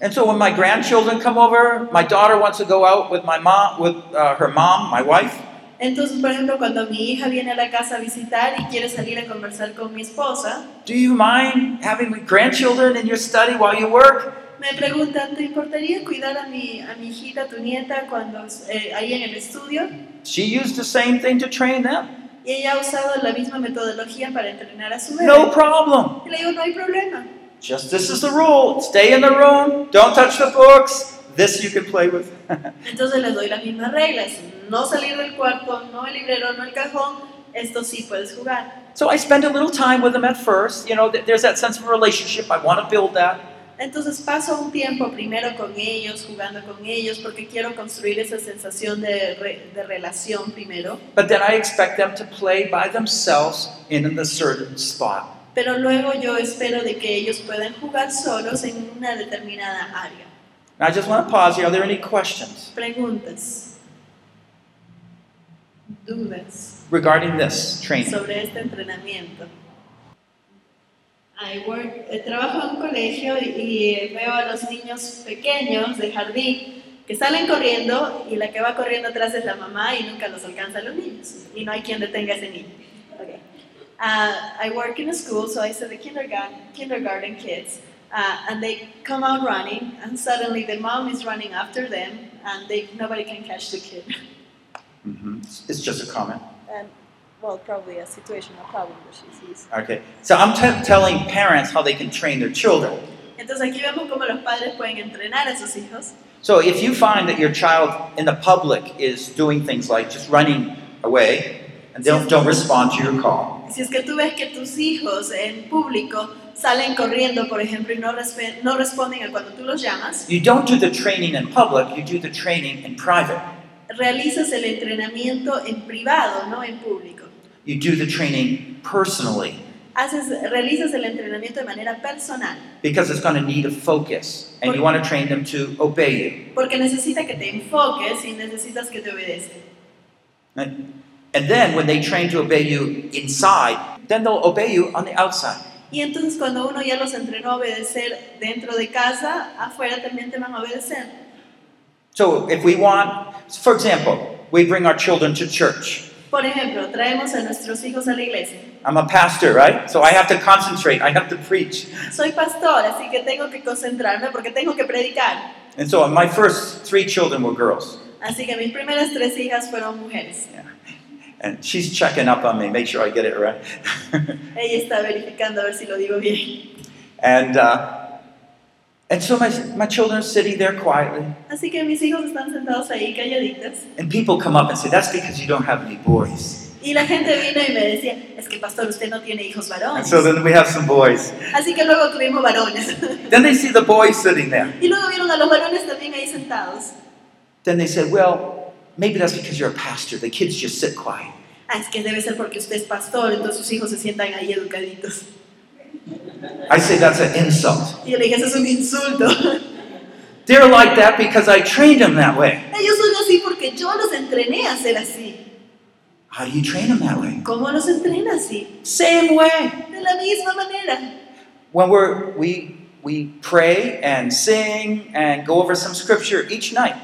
[SPEAKER 1] And so when my grandchildren come over, my daughter wants to go out with my mom, with uh, her mom, my wife.
[SPEAKER 2] Entonces, por ejemplo, cuando mi hija viene a la casa a visitar y quiere salir a conversar con mi esposa,
[SPEAKER 1] Do you mind having grandchildren in your study while you work?
[SPEAKER 2] Me preguntan, ¿te importaría cuidar a mi, a mi hijita, tu nieta, cuando eh, ahí en el estudio?
[SPEAKER 1] She used the same thing to train them.
[SPEAKER 2] Y ella ha usado la misma metodología para entrenar a su bebé.
[SPEAKER 1] No problem.
[SPEAKER 2] Y le digo, no hay problema.
[SPEAKER 1] Just this is the rule. Stay in the room. Don't touch the books. This you can play with. (laughs)
[SPEAKER 2] Entonces les doy las mismas reglas. No salir del cuarto, no el librero, no el cajón. Esto sí puedes jugar.
[SPEAKER 1] so I spend a little time with them at first. You know, th- there's that sense of relationship. I want to build that.
[SPEAKER 2] Entonces paso un tiempo primero con ellos, jugando con ellos, porque quiero construir esa sensación de, re- de relación primero.
[SPEAKER 1] But then I expect them to play by themselves in a certain spot.
[SPEAKER 2] Pero luego yo espero de que ellos puedan jugar solos en una determinada área.
[SPEAKER 1] I just want to pause here. Are there any questions
[SPEAKER 2] Preguntas, dudas
[SPEAKER 1] regarding this training?
[SPEAKER 2] sobre este entrenamiento. I work, eh, trabajo en un colegio y, y veo a los niños pequeños de jardín que salen corriendo y la que va corriendo atrás es la mamá y nunca los alcanza a los niños y no hay quien detenga a ese niño. Okay. Uh, I work in a school, so I see the kindergarten, kindergarten kids, uh, and they come out running, and suddenly the mom is running after them, and they, nobody can catch the kid.
[SPEAKER 1] hmm It's just a comment.
[SPEAKER 2] And, well, probably a situational problem that she sees.
[SPEAKER 1] Okay. So I'm t- telling parents how they can train their children.
[SPEAKER 2] Entonces aquí vemos cómo los padres pueden entrenar a sus hijos.
[SPEAKER 1] So if you find that your child in the public is doing things like just running away and don't, don't respond to your call,
[SPEAKER 2] Si es que tú ves que tus hijos en público salen corriendo, por ejemplo, y no, respe- no responden a cuando tú los llamas,
[SPEAKER 1] you don't do the training in public, you do the training in private.
[SPEAKER 2] realizas el entrenamiento en privado, no en público.
[SPEAKER 1] You do the training personally.
[SPEAKER 2] haces, realizas el entrenamiento de manera personal,
[SPEAKER 1] because it's going to need a focus, and you want to train them to obey you.
[SPEAKER 2] porque necesita que te enfoques y necesitas que te obedezcan.
[SPEAKER 1] And and then when they train to obey you inside, then they'll obey you on the outside.
[SPEAKER 2] Y entonces cuando uno ya los entrenó a obedecer dentro de casa, afuera también te van a obedecer.
[SPEAKER 1] So if we want, for example, we bring our children to church.
[SPEAKER 2] Por ejemplo, traemos a nuestros hijos a la iglesia.
[SPEAKER 1] I'm a pastor, right? So I have to concentrate, I have to preach.
[SPEAKER 2] Soy pastor, así que tengo que concentrarme porque tengo que predicar.
[SPEAKER 1] And so my first three children were girls.
[SPEAKER 2] Así que mis primeras tres hijas fueron mujeres.
[SPEAKER 1] And she's checking up on me, make sure I get it right. (laughs)
[SPEAKER 2] Ella está verificando a ver si lo digo bien.
[SPEAKER 1] and uh, and so my, my children are sitting there quietly.
[SPEAKER 2] Así que mis hijos están sentados ahí calladitos.
[SPEAKER 1] And people come up and say, That's because you don't have any boys.
[SPEAKER 2] Y la gente vino y me decía, es que pastor, usted no tiene hijos
[SPEAKER 1] And
[SPEAKER 2] varones.
[SPEAKER 1] so then we have some boys.
[SPEAKER 2] Así que luego tuvimos varones. (laughs)
[SPEAKER 1] Then they see the boys sitting there.
[SPEAKER 2] Y luego vieron a los varones también ahí sentados.
[SPEAKER 1] Then they said, Well, maybe that's because you're a pastor. The kids just sit quiet.
[SPEAKER 2] Ah, es que debe ser porque usted es pastor, entonces sus hijos se sientan ahí educaditos.
[SPEAKER 1] I say that's an insult.
[SPEAKER 2] Yo le dije, eso es un insulto. (laughs)
[SPEAKER 1] They're like that because I trained them that way.
[SPEAKER 2] Ellos son así porque yo los entrené a ser así.
[SPEAKER 1] How do you train them that way?
[SPEAKER 2] ¿Cómo los entrena así?
[SPEAKER 1] Same way.
[SPEAKER 2] De la misma manera.
[SPEAKER 1] When we're, we, we pray and sing and go over some scripture each night.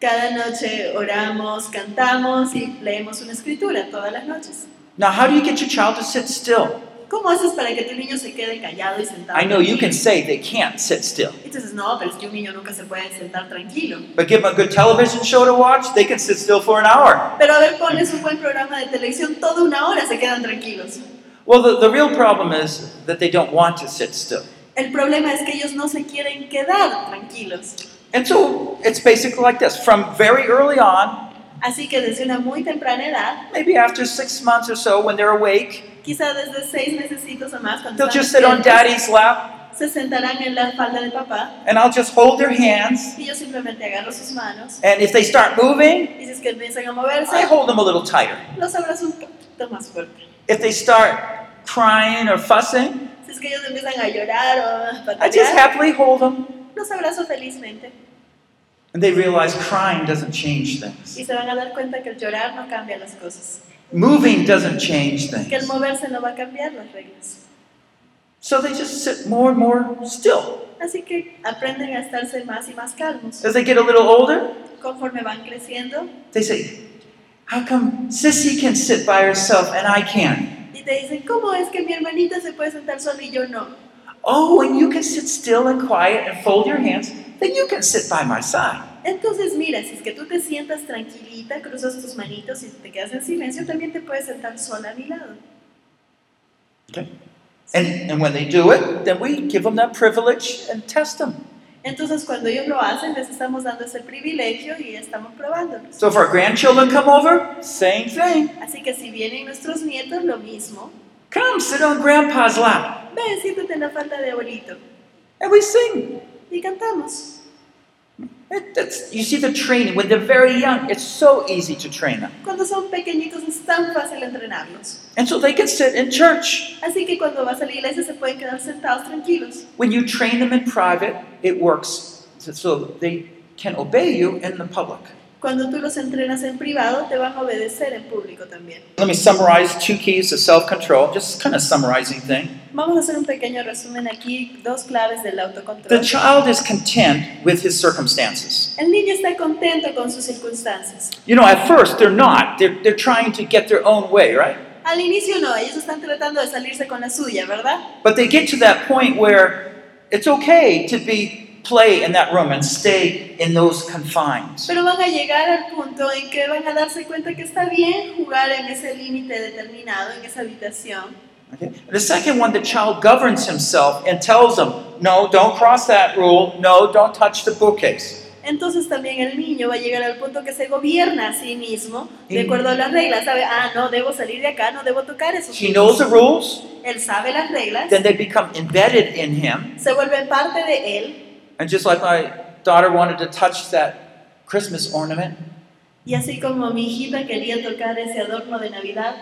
[SPEAKER 2] Cada noche oramos, cantamos y leemos una escritura todas las noches.
[SPEAKER 1] Now, how do you get your child to sit still?
[SPEAKER 2] ¿Cómo haces para que tu niño se quede callado y sentado?
[SPEAKER 1] I know you can say they can't sit still,
[SPEAKER 2] Entonces, no, pero es que un niño nunca se puede sentar tranquilo.
[SPEAKER 1] but give them a good television show to watch, they can sit still for an hour.
[SPEAKER 2] Pero a ver, ponles un buen programa de televisión, toda una hora se quedan tranquilos.
[SPEAKER 1] Well, the, the real problem is that they don't want to sit still.
[SPEAKER 2] El problema es que ellos no se quieren quedar tranquilos.
[SPEAKER 1] And so it's basically like this from very early on,
[SPEAKER 2] Así que desde una muy temprana edad,
[SPEAKER 1] maybe after six months or so, when they're awake,
[SPEAKER 2] quizá desde seis mesecitos o más, cuando
[SPEAKER 1] they'll just sit on daddy's lap,
[SPEAKER 2] se sentarán en la falda de papá
[SPEAKER 1] and I'll just hold their hands.
[SPEAKER 2] y yo simplemente agarro sus manos
[SPEAKER 1] And if they start moving,
[SPEAKER 2] y si es que empiezan a
[SPEAKER 1] I
[SPEAKER 2] moverse,
[SPEAKER 1] hold them a little tighter.
[SPEAKER 2] los abrazo un poquito más fuerte.
[SPEAKER 1] If they start crying or fussing,
[SPEAKER 2] Si es que ellos empiezan a llorar o a
[SPEAKER 1] I just happily hold them.
[SPEAKER 2] los abrazo felizmente
[SPEAKER 1] And they realize crying doesn't change things.
[SPEAKER 2] y se van a dar cuenta que el llorar no cambia las cosas,
[SPEAKER 1] Moving doesn't change
[SPEAKER 2] que el
[SPEAKER 1] things.
[SPEAKER 2] moverse no va a cambiar las reglas.
[SPEAKER 1] So they just sit more and more still.
[SPEAKER 2] Así que aprenden a estarse más y más calmos.
[SPEAKER 1] As they get a little older,
[SPEAKER 2] Conforme van creciendo
[SPEAKER 1] they say, How come Sissy can sit by herself and I can't?
[SPEAKER 2] y te dicen, ¿cómo es que mi hermanita se puede sentar sola y yo no?
[SPEAKER 1] Oh, when you can sit still and quiet and fold your hands, then you can sit by my side.
[SPEAKER 2] Entonces, mira, si es que tú te sientas tranquilita, cruzas tus manitos y te quedas en silencio, también te puedes sentar sola a mi lado.
[SPEAKER 1] Okay. And, and when they do it, then we give them that privilege and test them.
[SPEAKER 2] Entonces, cuando ellos lo hacen, les estamos dando ese privilegio y estamos probándolos.
[SPEAKER 1] So if our grandchildren come over, same thing.
[SPEAKER 2] Así que si vienen nuestros nietos, lo mismo.
[SPEAKER 1] Come sit on grandpa's lap.
[SPEAKER 2] Ven, siéntate en la falda de abuelito.
[SPEAKER 1] And we sing.
[SPEAKER 2] Y cantamos.
[SPEAKER 1] It, that's, you see the training. When they're very young, it's so easy to train them.
[SPEAKER 2] Cuando son pequeñitos es tan fácil entrenarlos.
[SPEAKER 1] And so they can sit in church.
[SPEAKER 2] Así que cuando vas a la iglesia se pueden quedar sentados tranquilos.
[SPEAKER 1] When you train them in private, it works so they can obey you in the public.
[SPEAKER 2] Cuando tú los entrenas en privado, te van a obedecer en público también.
[SPEAKER 1] Let me summarize two keys to self control, just kind of summarizing thing.
[SPEAKER 2] Vamos a hacer un pequeño resumen aquí, dos claves del
[SPEAKER 1] The
[SPEAKER 2] autocontrol.
[SPEAKER 1] child is content with his circumstances.
[SPEAKER 2] El niño está contento con sus circunstancias.
[SPEAKER 1] You know, at first they're not. They're, they're trying to get their own way, right?
[SPEAKER 2] Al inicio no, ellos están tratando de salirse con la suya, ¿verdad?
[SPEAKER 1] But they get to that point where it's okay to be play in that room and stay in those confines.
[SPEAKER 2] Pero van a llegar al punto en que van a darse cuenta que está bien jugar en ese límite determinado, en esa habitación.
[SPEAKER 1] Okay? The second one, the child governs himself and tells them, no, don't cross that rule. No, don't touch the bookcase.
[SPEAKER 2] Entonces también el niño va a llegar al punto que se gobierna a sí mismo de
[SPEAKER 1] Mm.
[SPEAKER 2] acuerdo a las reglas. Sabe, ah, no, debo salir de acá, no debo tocar esos
[SPEAKER 1] He knows the rules,
[SPEAKER 2] Él sabe las reglas,
[SPEAKER 1] then they become embedded in him.
[SPEAKER 2] se vuelven parte de él.
[SPEAKER 1] And just like my daughter wanted to touch that Christmas ornament,
[SPEAKER 2] Y así como mi hijita quería tocar ese adorno de Navidad,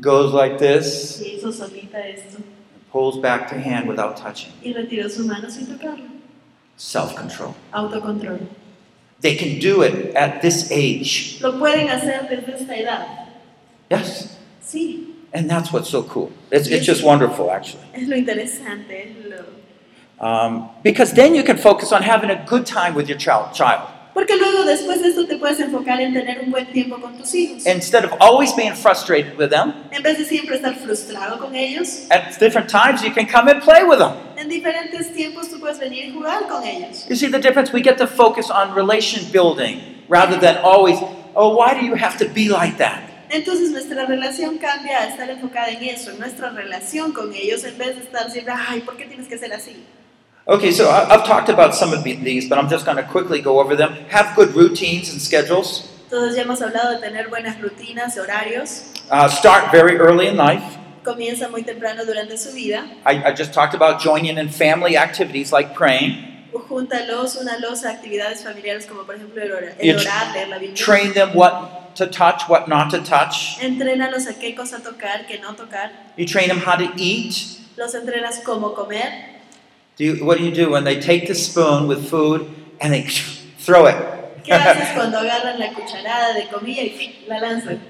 [SPEAKER 1] goes like this,
[SPEAKER 2] Y hizo solita esto.
[SPEAKER 1] pulls back the hand without touching.
[SPEAKER 2] Y retiró su mano sin tocarlo.
[SPEAKER 1] Self control.
[SPEAKER 2] Autocontrol.
[SPEAKER 1] They can do it at this age.
[SPEAKER 2] Lo pueden hacer desde esta edad.
[SPEAKER 1] Yes.
[SPEAKER 2] Sí,
[SPEAKER 1] And that's what's so cool. It's, it's just wonderful, actually.
[SPEAKER 2] es lo interesante. es lo-
[SPEAKER 1] Um, because then you can focus on having a good time with your child. child.
[SPEAKER 2] Porque luego después de esto te puedes enfocar en tener un buen tiempo con tus hijos.
[SPEAKER 1] Instead of always being frustrated with them,
[SPEAKER 2] En vez de siempre estar frustrado con ellos,
[SPEAKER 1] at different times you can come and play with them.
[SPEAKER 2] en diferentes tiempos tú puedes venir y jugar con ellos.
[SPEAKER 1] You see the difference? We get to focus on relation building rather than always, oh, why do you have to be like that?
[SPEAKER 2] Entonces nuestra relación cambia a estar enfocada en eso, en nuestra relación con ellos, en vez de estar siempre, ay, ¿por qué tienes que ser así?
[SPEAKER 1] Okay, so I've talked about some of these, but I'm just going to quickly go over them. Have good routines and schedules.
[SPEAKER 2] Todos ya hemos hablado de tener buenas rutinas, horarios.
[SPEAKER 1] Uh, start very early in life.
[SPEAKER 2] Comienza muy temprano durante su vida.
[SPEAKER 1] I, I just talked about joining in family activities like praying.
[SPEAKER 2] Júntalos, únalos a actividades familiares como por ejemplo el orar, el orar leer la Biblia.
[SPEAKER 1] Train them what to touch, what not to touch.
[SPEAKER 2] Entrénalos a qué cosa tocar, qué no tocar.
[SPEAKER 1] You train them how to eat.
[SPEAKER 2] Los entrenas cómo comer.
[SPEAKER 1] Do you, what do you do when they take the spoon with food and they (laughs) throw it?
[SPEAKER 2] ¿Qué haces cuando agarran la cucharada de comida y (laughs) la lanzan?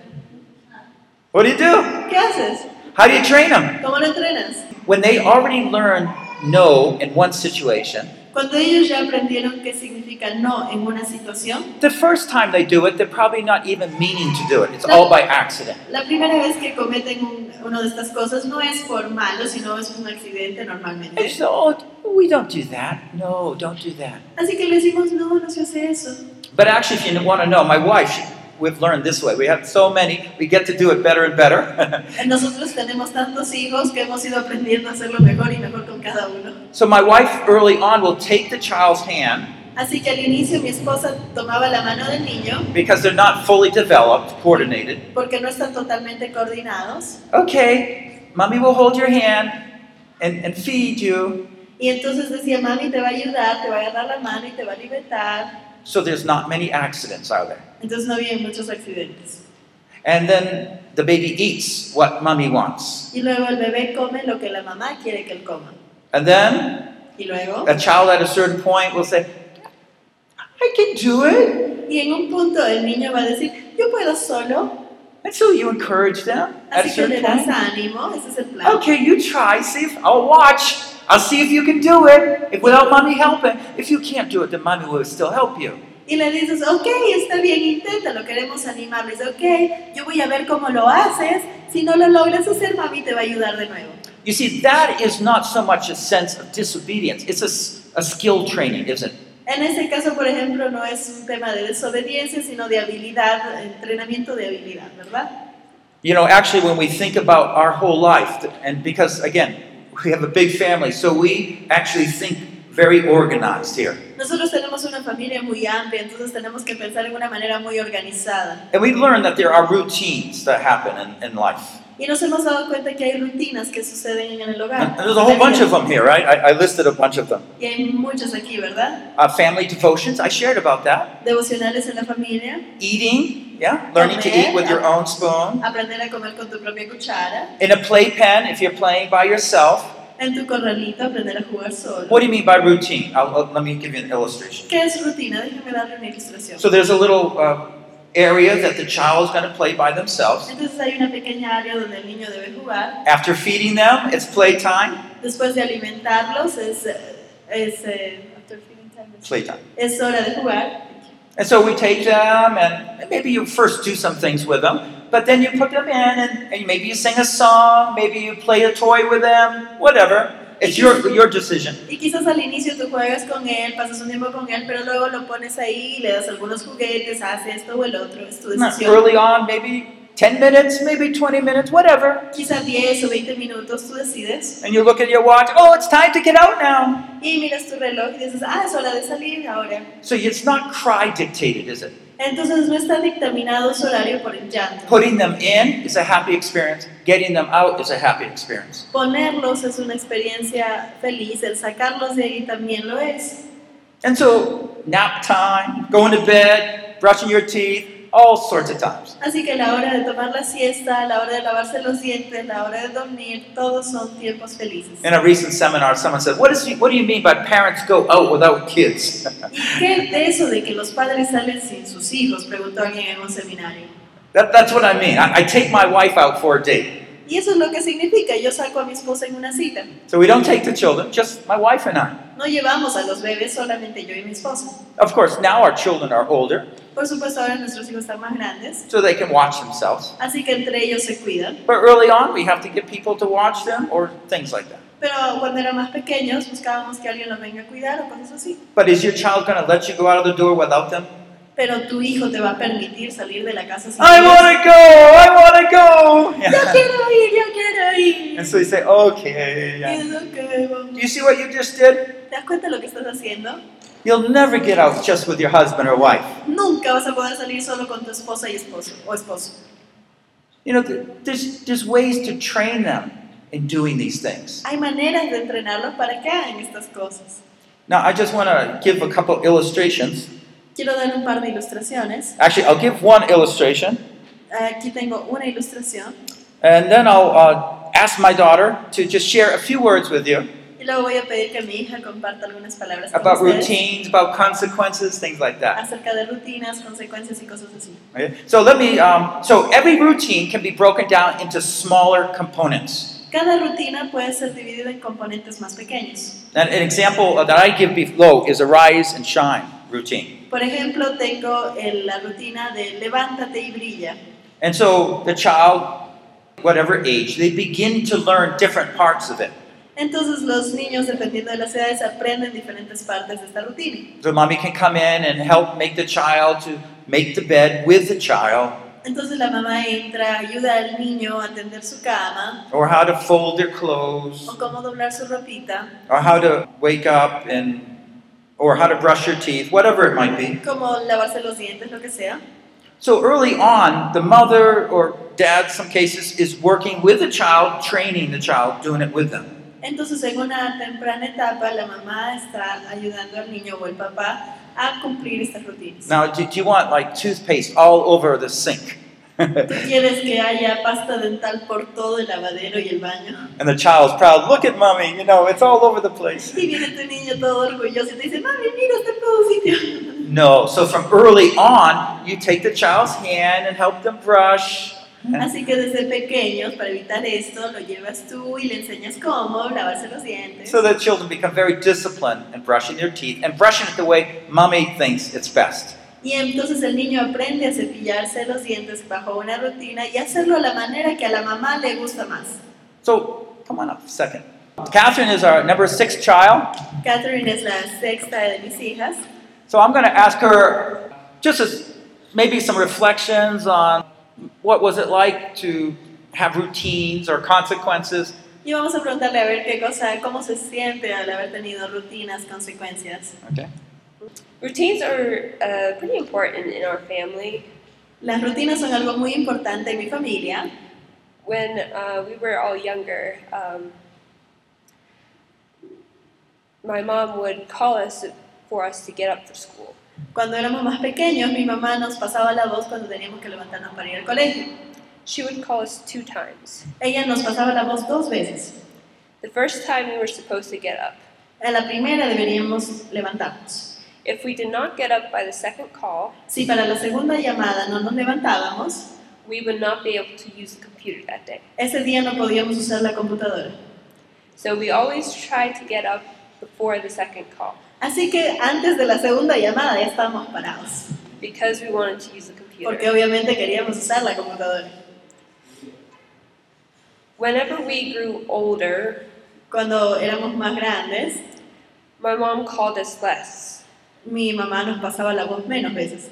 [SPEAKER 1] What do you do?
[SPEAKER 2] ¿Qué haces?
[SPEAKER 1] How do you train them?
[SPEAKER 2] ¿Cómo lo entrenas?
[SPEAKER 1] When they already learn no in one situation,
[SPEAKER 2] Cuando ellos ya aprendieron qué significa no en una situación,
[SPEAKER 1] the first time they do it, they're probably not even meaning to do it. It's all by accident.
[SPEAKER 2] la primera vez que cometen un- una de estas cosas no es por malo, sino es un accidente
[SPEAKER 1] And
[SPEAKER 2] normalmente.
[SPEAKER 1] so, oh, we don't do that. No, don't do that.
[SPEAKER 2] Así que le decimos, no, no se hace eso.
[SPEAKER 1] But actually, if you want to know, my wife, she, we've learned this way. We have so many, we get to do it better and better. (laughs)
[SPEAKER 2] Nosotros tenemos tantos hijos que hemos ido aprendiendo a hacerlo mejor y mejor con cada uno.
[SPEAKER 1] so my wife early on will take the child's hand
[SPEAKER 2] Así que al inicio mi esposa tomaba la mano del niño
[SPEAKER 1] because they're not fully developed, coordinated.
[SPEAKER 2] porque no están totalmente coordinados.
[SPEAKER 1] Okay, mommy will hold your hand and, and feed you.
[SPEAKER 2] Y entonces decía, mami te va a ayudar, te va a agarrar la mano y te va a alimentar.
[SPEAKER 1] So there's not many accidents, are there?
[SPEAKER 2] Entonces no había muchos accidentes.
[SPEAKER 1] And then the baby eats what mommy wants.
[SPEAKER 2] Y luego el bebé come lo que la mamá quiere que él coma.
[SPEAKER 1] And then
[SPEAKER 2] Y luego,
[SPEAKER 1] a child at a certain point will say, I can do it.
[SPEAKER 2] y en un punto el niño va a decir, yo puedo solo.
[SPEAKER 1] And so you encourage them at a
[SPEAKER 2] Así que le
[SPEAKER 1] certain
[SPEAKER 2] das
[SPEAKER 1] point.
[SPEAKER 2] ánimo, ese es el plan.
[SPEAKER 1] Okay, you try. See if I'll watch. I'll see if you can do it. If without mommy helping. If you can't do it, then mommy will still help you.
[SPEAKER 2] Y le dices, ok, está bien, inténtalo, queremos dice, ok, yo voy a ver cómo lo haces. Si no lo logras hacer, mami te va a ayudar de nuevo.
[SPEAKER 1] You see, that is not so much a sense of disobedience. It's a skill training, isn't it?
[SPEAKER 2] En este caso, por ejemplo, no es un tema de desobediencia, sino de habilidad, entrenamiento de habilidad, ¿verdad?
[SPEAKER 1] You know, actually, when we think about our whole life, and because again, we have a big family, so we actually think very organized here.
[SPEAKER 2] Nosotros tenemos una familia muy amplia, entonces tenemos que pensar en una manera muy organizada.
[SPEAKER 1] And we learn that there are routines that happen in, in life.
[SPEAKER 2] Y nos hemos dado cuenta que hay rutinas que suceden en el hogar.
[SPEAKER 1] And there's a whole bunch of them here, right? I, I listed a bunch of them.
[SPEAKER 2] Y hay muchos aquí, ¿verdad?
[SPEAKER 1] Uh, family devotions, I shared about that.
[SPEAKER 2] Devocionales en la familia,
[SPEAKER 1] Eating, yeah, learning to eat with your own spoon.
[SPEAKER 2] aprender a comer con tu propia cuchara,
[SPEAKER 1] In a playpen, if you're playing by yourself.
[SPEAKER 2] en tu corralito aprender a jugar solo.
[SPEAKER 1] What do you mean by routine? I'll, I'll- let me give you an illustration.
[SPEAKER 2] ¿Qué es rutina? Déjame darle una ilustración.
[SPEAKER 1] So there's a little uh, area that the child is going to play by themselves.
[SPEAKER 2] Entonces hay una pequeña área donde el niño debe jugar.
[SPEAKER 1] After feeding them, it's playtime.
[SPEAKER 2] Después de alimentarlos es, es, eh, after feeding time,
[SPEAKER 1] Playtime.
[SPEAKER 2] es hora de jugar.
[SPEAKER 1] And so we take them, and maybe you first do some things with them, but then you put them in, and, and maybe you sing a song, maybe you play a toy with them, whatever. It's your, your decision.
[SPEAKER 2] Y quizás al inicio tú juegas con él, pasas un tiempo con él, pero luego lo pones ahí, le das algunos juguetes, hace esto o el otro, es tu decisión.
[SPEAKER 1] Early on, maybe 10 minutes, maybe 20 minutes, whatever.
[SPEAKER 2] Quizás 10 o 20 minutos tú decides
[SPEAKER 1] And you look at your watch, oh, it's time to get out now.
[SPEAKER 2] y miras tu reloj y dices, ah, es hora de salir ahora.
[SPEAKER 1] So it's not cry dictated, is it?
[SPEAKER 2] Entonces no está dictaminado su horario por el llanto.
[SPEAKER 1] Putting them in is a happy experience, getting them out is a happy experience.
[SPEAKER 2] Ponerlos es una experiencia feliz, el sacarlos de ahí también lo es.
[SPEAKER 1] And so, nap time, going to bed, brushing your teeth, all sorts of times.
[SPEAKER 2] Así que la hora de tomar la siesta, la hora de lavarse los dientes, la hora de dormir, todos son tiempos felices.
[SPEAKER 1] In a recent seminar, someone said, What, is, what do you mean by parents go out without kids?
[SPEAKER 2] Qué de eso de que los padres salen sin sus hijos? Preguntó alguien en un seminario.
[SPEAKER 1] that, that's what I mean. I, I take my wife out for a date.
[SPEAKER 2] Y eso es lo que significa, yo saco a mi esposa en una cita.
[SPEAKER 1] So we don't take the children, just my wife and I.
[SPEAKER 2] No llevamos a los bebés solamente yo y mi esposa.
[SPEAKER 1] Of course, now our children are older,
[SPEAKER 2] Por supuesto, ahora nuestros hijos están más grandes,
[SPEAKER 1] so they can watch themselves.
[SPEAKER 2] así que entre ellos se cuidan.
[SPEAKER 1] But early on, we have to get people to watch them or things like that.
[SPEAKER 2] Pero cuando eran más pequeños, buscábamos que alguien los venga a cuidar o cosas así.
[SPEAKER 1] But is your child going to let you go out of the door without them?
[SPEAKER 2] Pero tu hijo te va a permitir salir de la casa sin
[SPEAKER 1] I want to go! I want to go!
[SPEAKER 2] Yo quiero ir, yo quiero ir.
[SPEAKER 1] And so you say, okay. Yeah.
[SPEAKER 2] es ok, vamos.
[SPEAKER 1] Do you see what you just did?
[SPEAKER 2] ¿Te das cuenta de lo que estás haciendo?
[SPEAKER 1] You'll never get out just with your husband or wife.
[SPEAKER 2] Nunca vas a poder salir solo con tu esposa y esposo o esposo.
[SPEAKER 1] You know, th- there's, there's ways to train them in doing these things.
[SPEAKER 2] Hay maneras de entrenarlos para que hagan estas cosas.
[SPEAKER 1] Now, I just want to give a couple illustrations.
[SPEAKER 2] Quiero dar un par de ilustraciones.
[SPEAKER 1] Actually, I'll give one illustration,
[SPEAKER 2] Aquí tengo una ilustración
[SPEAKER 1] and then I'll uh, ask my daughter to just share a few words with you
[SPEAKER 2] y luego voy a pedir que mi hija comparta algunas palabras con
[SPEAKER 1] about
[SPEAKER 2] ustedes
[SPEAKER 1] routines, about consequences, things like that.
[SPEAKER 2] acerca de rutinas, consecuencias y cosas así.
[SPEAKER 1] Okay? So let me. Um, so every routine can be broken down into smaller components.
[SPEAKER 2] Cada rutina puede ser dividida en componentes más pequeños.
[SPEAKER 1] And an example that I give below is a rise and shine routine.
[SPEAKER 2] Por ejemplo, tengo el- la rutina de levántate y brilla.
[SPEAKER 1] And so the child, whatever age, they begin to learn different parts of it.
[SPEAKER 2] Entonces los niños, dependiendo de las edades, aprenden diferentes partes de esta rutina.
[SPEAKER 1] So mommy can come in and help make the child to make the bed with the child,
[SPEAKER 2] Entonces la mamá entra, ayuda al niño a tender su cama,
[SPEAKER 1] or how to fold their clothes,
[SPEAKER 2] o cómo doblar su ropita,
[SPEAKER 1] or how to wake up and, or how to brush your teeth, whatever it might be.
[SPEAKER 2] cómo lavarse los dientes, lo que sea.
[SPEAKER 1] So early on, the mother or dad, some cases, is working with the child, training the child, doing it with them.
[SPEAKER 2] Entonces en una temprana etapa la mamá está ayudando al niño o el papá a cumplir estas rutinas.
[SPEAKER 1] Now, do, do you want like toothpaste all over the sink?
[SPEAKER 2] Tú (laughs) quieres que haya pasta dental por todo el lavadero y el baño.
[SPEAKER 1] and the child's proud, look at mommy, you know, it's all over the place.
[SPEAKER 2] Y viene tu niño todo orgulloso y te dice, mami, mira, está en todo sitio. (laughs)
[SPEAKER 1] No, so from early on, you take the child's hand and help them brush.
[SPEAKER 2] Así que desde pequeños, para evitar esto, lo llevas tú y le enseñas cómo lavarse los dientes.
[SPEAKER 1] So that children become very disciplined in brushing their teeth and brushing it the way mommy thinks it's best.
[SPEAKER 2] Y entonces el niño aprende a cepillarse los dientes bajo una rutina y hacerlo a la manera que a la mamá le gusta más.
[SPEAKER 1] So, come on up a second. Catherine is our number six child.
[SPEAKER 2] Catherine es la sexta de mis hijas.
[SPEAKER 1] So I'm going to ask her just as maybe some reflections on what was it like to have routines or consequences.
[SPEAKER 2] Y vamos a preguntarle a ver qué cosa, cómo se siente al haber tenido rutinas, consecuencias.
[SPEAKER 1] Okay.
[SPEAKER 3] Routines are uh, pretty important in our family.
[SPEAKER 2] Las rutinas son algo muy importante en mi familia.
[SPEAKER 3] When uh, we were all younger, um, my mom would call us for us to get up for school.
[SPEAKER 2] Cuando éramos más pequeños, mi mamá nos pasaba la voz cuando teníamos que levantarnos para ir al colegio.
[SPEAKER 3] She would call us two times.
[SPEAKER 2] Ella nos pasaba la voz dos veces.
[SPEAKER 3] The first time we were supposed to get up.
[SPEAKER 2] A la primera deberíamos levantarnos.
[SPEAKER 3] If we did not get up by the second call,
[SPEAKER 2] Si para la segunda llamada no nos levantábamos,
[SPEAKER 3] we would not be able to use the computer that day.
[SPEAKER 2] ese día no podíamos usar la computadora.
[SPEAKER 3] So we always tried to get up before the second call
[SPEAKER 2] Así que antes de la segunda llamada ya estábamos parados,
[SPEAKER 3] because we wanted to use the computer.
[SPEAKER 2] porque obviamente queríamos usar la computadora.
[SPEAKER 3] Whenever we grew older,
[SPEAKER 2] Cuando éramos más grandes,
[SPEAKER 3] my mom called us less.
[SPEAKER 2] Mi mamá nos pasaba la voz menos veces.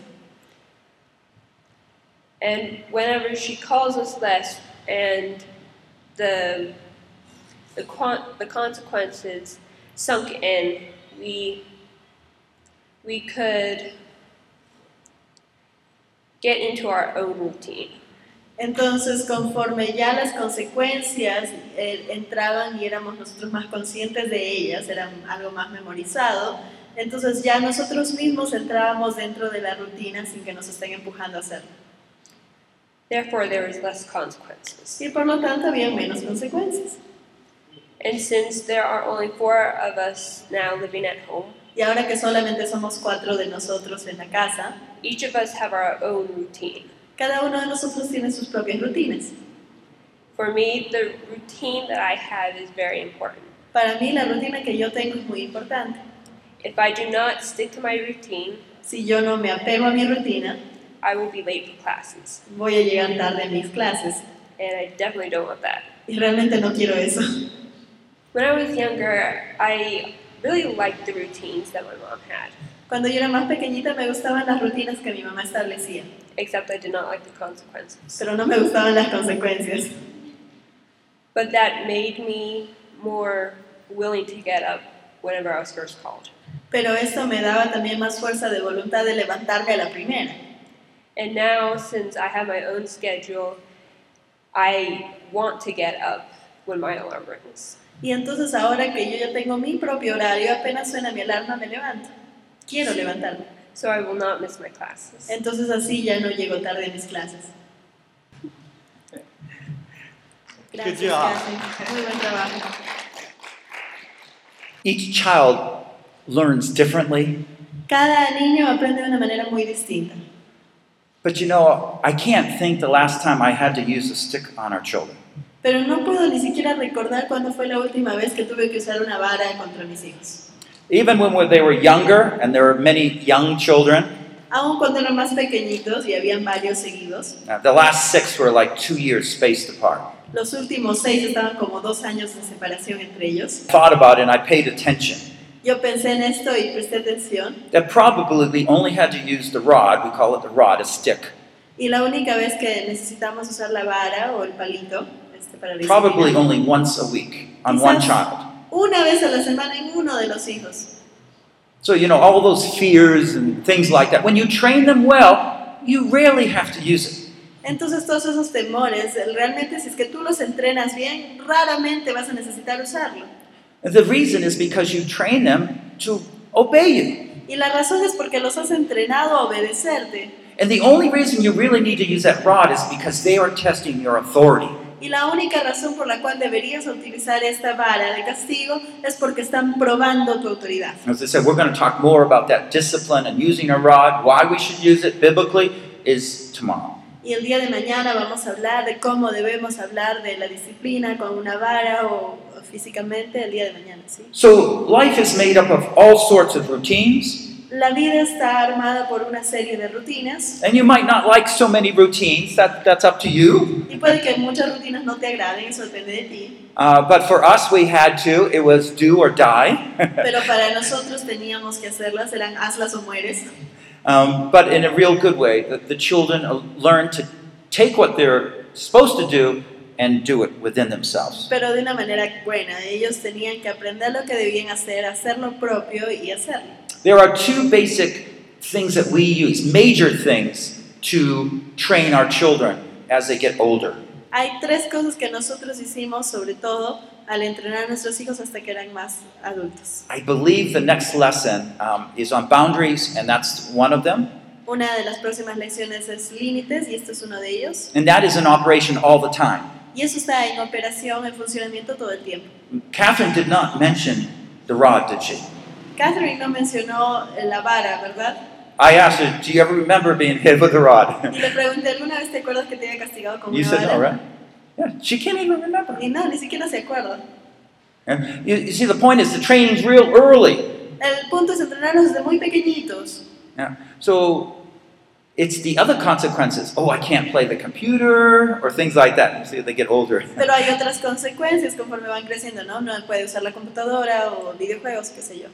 [SPEAKER 3] And whenever she calls us less and the the, the consequences sunk in, we we could get into our own routine.
[SPEAKER 2] Entonces, conforme ya las consecuencias eh, entraban y éramos nosotros más conscientes de ellas, eran algo más memorizado, Entonces ya nosotros mismos entrábamos dentro de la rutina sin que nos estén empujando a hacerlo.
[SPEAKER 3] Therefore, there is less consequences.
[SPEAKER 2] Y por lo tanto había menos consecuencias.
[SPEAKER 3] And since there are only four of us now living at home,
[SPEAKER 2] Y ahora que solamente somos cuatro de nosotros en la casa,
[SPEAKER 3] each of us have our own routine.
[SPEAKER 2] cada uno de nosotros tiene sus propias rutinas.
[SPEAKER 3] For me, the routine that I have is very important.
[SPEAKER 2] Para mí la rutina que yo tengo es muy importante.
[SPEAKER 3] If I do not stick to my routine,
[SPEAKER 2] Si yo no me apego a mi rutina,
[SPEAKER 3] I will be late for classes.
[SPEAKER 2] voy a llegar tarde a mis clases.
[SPEAKER 3] And I definitely don't want that.
[SPEAKER 2] Y realmente no quiero eso.
[SPEAKER 3] When I was younger, I really liked the routines that my mom had,
[SPEAKER 2] Cuando yo era más pequeñita me gustaban las rutinas que mi mamá establecía,
[SPEAKER 3] except I did not like the consequences.
[SPEAKER 2] pero no me gustaban las consecuencias.
[SPEAKER 3] But that made me more willing to get up whenever I was first called.
[SPEAKER 2] Pero esto me daba también más fuerza de voluntad de levantarme a la primera.
[SPEAKER 3] And now, since I have my own schedule, I want to get up when my alarm rings.
[SPEAKER 2] Y entonces ahora que yo ya tengo mi propio horario, apenas suena mi alarma, me levanto. Quiero levantarme.
[SPEAKER 3] So I will not miss my classes.
[SPEAKER 2] Entonces así ya no llego tarde a mis clases. Gracias,
[SPEAKER 1] Good job.
[SPEAKER 2] Kathy. Muy buen trabajo.
[SPEAKER 1] Each child learns differently,
[SPEAKER 2] Cada niño aprende de una manera muy distinta.
[SPEAKER 1] but you know, I can't think the last time I had to use a stick on our children.
[SPEAKER 2] Pero no puedo ni siquiera recordar cuándo fue la última vez que tuve que usar una vara contra mis hijos.
[SPEAKER 1] Even when they were younger, and there were many young children,
[SPEAKER 2] Aun cuando eran más pequeñitos y habían varios seguidos,
[SPEAKER 1] uh, the last six were like two years spaced apart.
[SPEAKER 2] los últimos seis estaban como dos años de separación entre ellos.
[SPEAKER 1] Thought about it and I paid attention.
[SPEAKER 2] Yo pensé en esto y presté atención
[SPEAKER 1] That probably we only had to use the rod, we call it the rod, a stick,
[SPEAKER 2] y la única vez que necesitamos usar la vara o el palito este, para la
[SPEAKER 1] probably only once a week on one child.
[SPEAKER 2] una vez a la semana en uno de los hijos.
[SPEAKER 1] So, you know, all those fears and things like that, when you train them well, you rarely have to use it.
[SPEAKER 2] Entonces todos esos temores, realmente si es que tú los entrenas bien, raramente vas a necesitar usarlo.
[SPEAKER 1] The reason is because you train them to obey you.
[SPEAKER 2] Y la razón es porque los has entrenado a obedecerte.
[SPEAKER 1] And the only reason you really need to use that rod is because they are testing your authority.
[SPEAKER 2] Y la única razón por la cual deberías utilizar esta vara de castigo es porque están probando tu autoridad.
[SPEAKER 1] As I said, we're going to talk more about that discipline and using a rod, why we should use it biblically, is tomorrow.
[SPEAKER 2] Y el día de mañana vamos a hablar de cómo debemos hablar de la disciplina con una vara o físicamente el día de mañana, ¿sí?
[SPEAKER 1] So, life is made up of all sorts of routines,
[SPEAKER 2] La vida está armada por una serie de rutinas
[SPEAKER 1] and you might not like so many routines, that, that's up to you.
[SPEAKER 2] y puede que muchas rutinas no te agraden, eso depende de ti.
[SPEAKER 1] Uh, but for us, we had to, it was do or die. (laughs)
[SPEAKER 2] Pero para nosotros teníamos que hacerlas, eran hazlas o mueres.
[SPEAKER 1] um, but in a real good way, that the children learn to take what they're supposed to do and do it within themselves.
[SPEAKER 2] Pero de una manera buena, ellos tenían que aprender lo que debían hacer, hacer lo propio y hacerlo.
[SPEAKER 1] There are two basic things that we use, major things, to train our children as they get older.
[SPEAKER 2] Hay tres cosas que nosotros hicimos, sobre todo al entrenar a nuestros hijos hasta que eran más adultos.
[SPEAKER 1] I believe the next lesson um, is on boundaries, and that's one of them.
[SPEAKER 2] Una de las próximas lecciones es límites y este es uno de ellos.
[SPEAKER 1] And that is in operation all the time.
[SPEAKER 2] Y eso está en operación, en funcionamiento todo el tiempo.
[SPEAKER 1] Catherine did not mention the rod, did she?
[SPEAKER 2] Catherine no mencionó la vara, ¿verdad?
[SPEAKER 1] I asked her, Do you ever remember being hit with a rod?
[SPEAKER 2] Y le pregunté, ¿alguna vez te acuerdas que te había castigado con
[SPEAKER 1] you
[SPEAKER 2] una
[SPEAKER 1] said no,
[SPEAKER 2] vara?
[SPEAKER 1] right? Yeah, she can't even remember.
[SPEAKER 2] Y no, ni siquiera se acuerda.
[SPEAKER 1] And you, you see, the point is the training's real early.
[SPEAKER 2] El punto es entrenarlos desde muy pequeñitos.
[SPEAKER 1] Yeah. So it's the other consequences. Oh, I can't play the computer or things like that. You see, they get older.
[SPEAKER 2] Pero hay otras consecuencias conforme van creciendo, ¿no? No puede usar la computadora o videojuegos, qué sé yo.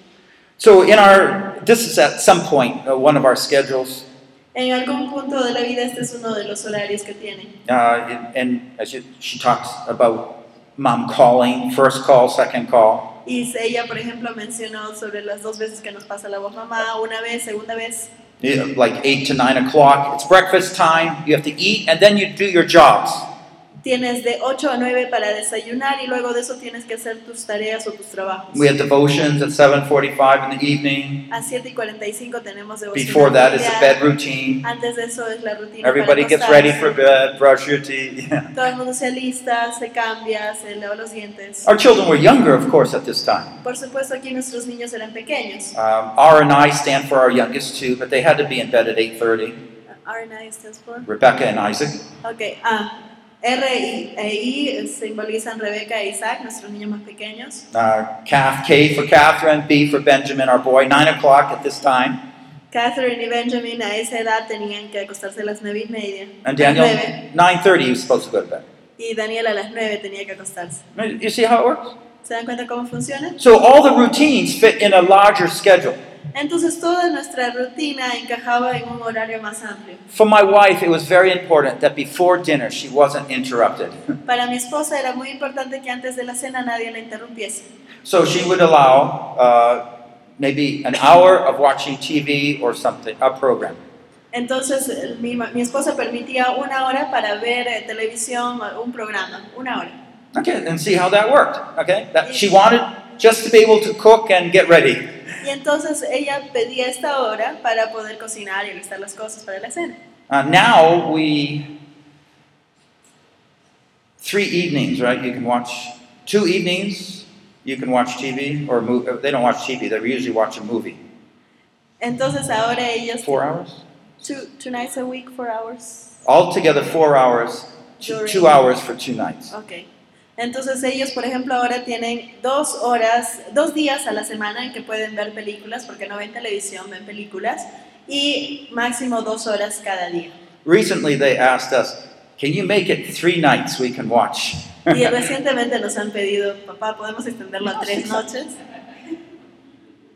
[SPEAKER 1] So in our, this is at some point uh, one of our schedules,
[SPEAKER 2] En algún punto de la vida este es uno de los horarios que tienen.
[SPEAKER 1] uh, and, and as you, she talks about mom calling, first call, second call.
[SPEAKER 2] Y ella, por ejemplo, mencionó sobre las dos veces que nos pasa la voz mamá, una vez, segunda vez,
[SPEAKER 1] Like eight to nine o'clock, it's breakfast time. You have to eat, and then you do your jobs.
[SPEAKER 2] Tienes de 8 a 9 para desayunar y luego de eso tienes que hacer tus tareas o tus trabajos.
[SPEAKER 1] We have devotions at 7:45 in the evening.
[SPEAKER 2] A 7 y 45 tenemos devoción
[SPEAKER 1] Before that is the bed routine.
[SPEAKER 2] Antes de eso es la rutina.
[SPEAKER 1] Everybody gets ready for bed, brush your teeth. Yeah. (laughs)
[SPEAKER 2] Todo el mundo se alista, se cambia, se lava los dientes.
[SPEAKER 1] Our children were younger, of course, at this time.
[SPEAKER 2] Por supuesto, aquí nuestros niños eran pequeños.
[SPEAKER 1] Um, R and I stand for our youngest two, but they had to be in bed at 8:30.
[SPEAKER 2] R&I stands for.
[SPEAKER 1] Rebecca and Isaac.
[SPEAKER 2] Ok, ah, R y, e I simbolizan Rebeca e Isaac, nuestros niños más pequeños.
[SPEAKER 1] Uh, Kath, K for Catherine, B for Benjamin, our boy. Nine o'clock at this time.
[SPEAKER 2] Catherine y Benjamin a esa edad tenían que acostarse a las nueve y media.
[SPEAKER 1] And Daniel, 9:30, he was supposed to go to bed.
[SPEAKER 2] Y Daniel a las nueve tenía que acostarse.
[SPEAKER 1] You see how it works?
[SPEAKER 2] ¿Se dan cuenta cómo funciona?
[SPEAKER 1] So all the routines fit in a larger schedule.
[SPEAKER 2] Entonces toda nuestra rutina encajaba en un horario más amplio.
[SPEAKER 1] For my wife, it was very important that before dinner she wasn't interrupted. (laughs)
[SPEAKER 2] Para mi esposa era muy importante que antes de la cena nadie la interrumpiese.
[SPEAKER 1] So she would allow uh, maybe an hour of watching TV or something, a program.
[SPEAKER 2] Entonces mi, mi esposa permitía una hora para ver eh, televisión, un programa, una hora.
[SPEAKER 1] Okay, and see how that worked. Okay, that she wanted just to be able to cook and get ready.
[SPEAKER 2] Y entonces ella pedía esta hora para poder cocinar y listar las cosas para la cena.
[SPEAKER 1] Uh, now we three evenings, right? You can watch two evenings. You can watch TV or move. They don't watch TV. They usually watch a movie.
[SPEAKER 2] Entonces ahora ellos
[SPEAKER 1] Four hours.
[SPEAKER 2] two, two nights a week, four hours.
[SPEAKER 1] Altogether, four hours. Two, two hours for two nights.
[SPEAKER 2] Ok. Entonces ellos, por ejemplo, ahora tienen dos horas, dos días a la semana en que pueden ver películas, porque no ven televisión, ven películas, y máximo dos horas cada día.
[SPEAKER 1] Recently, they asked us, "Can you make it three nights we can watch?"
[SPEAKER 2] Y recientemente nos han pedido, papá, ¿podemos extenderlo a tres noches?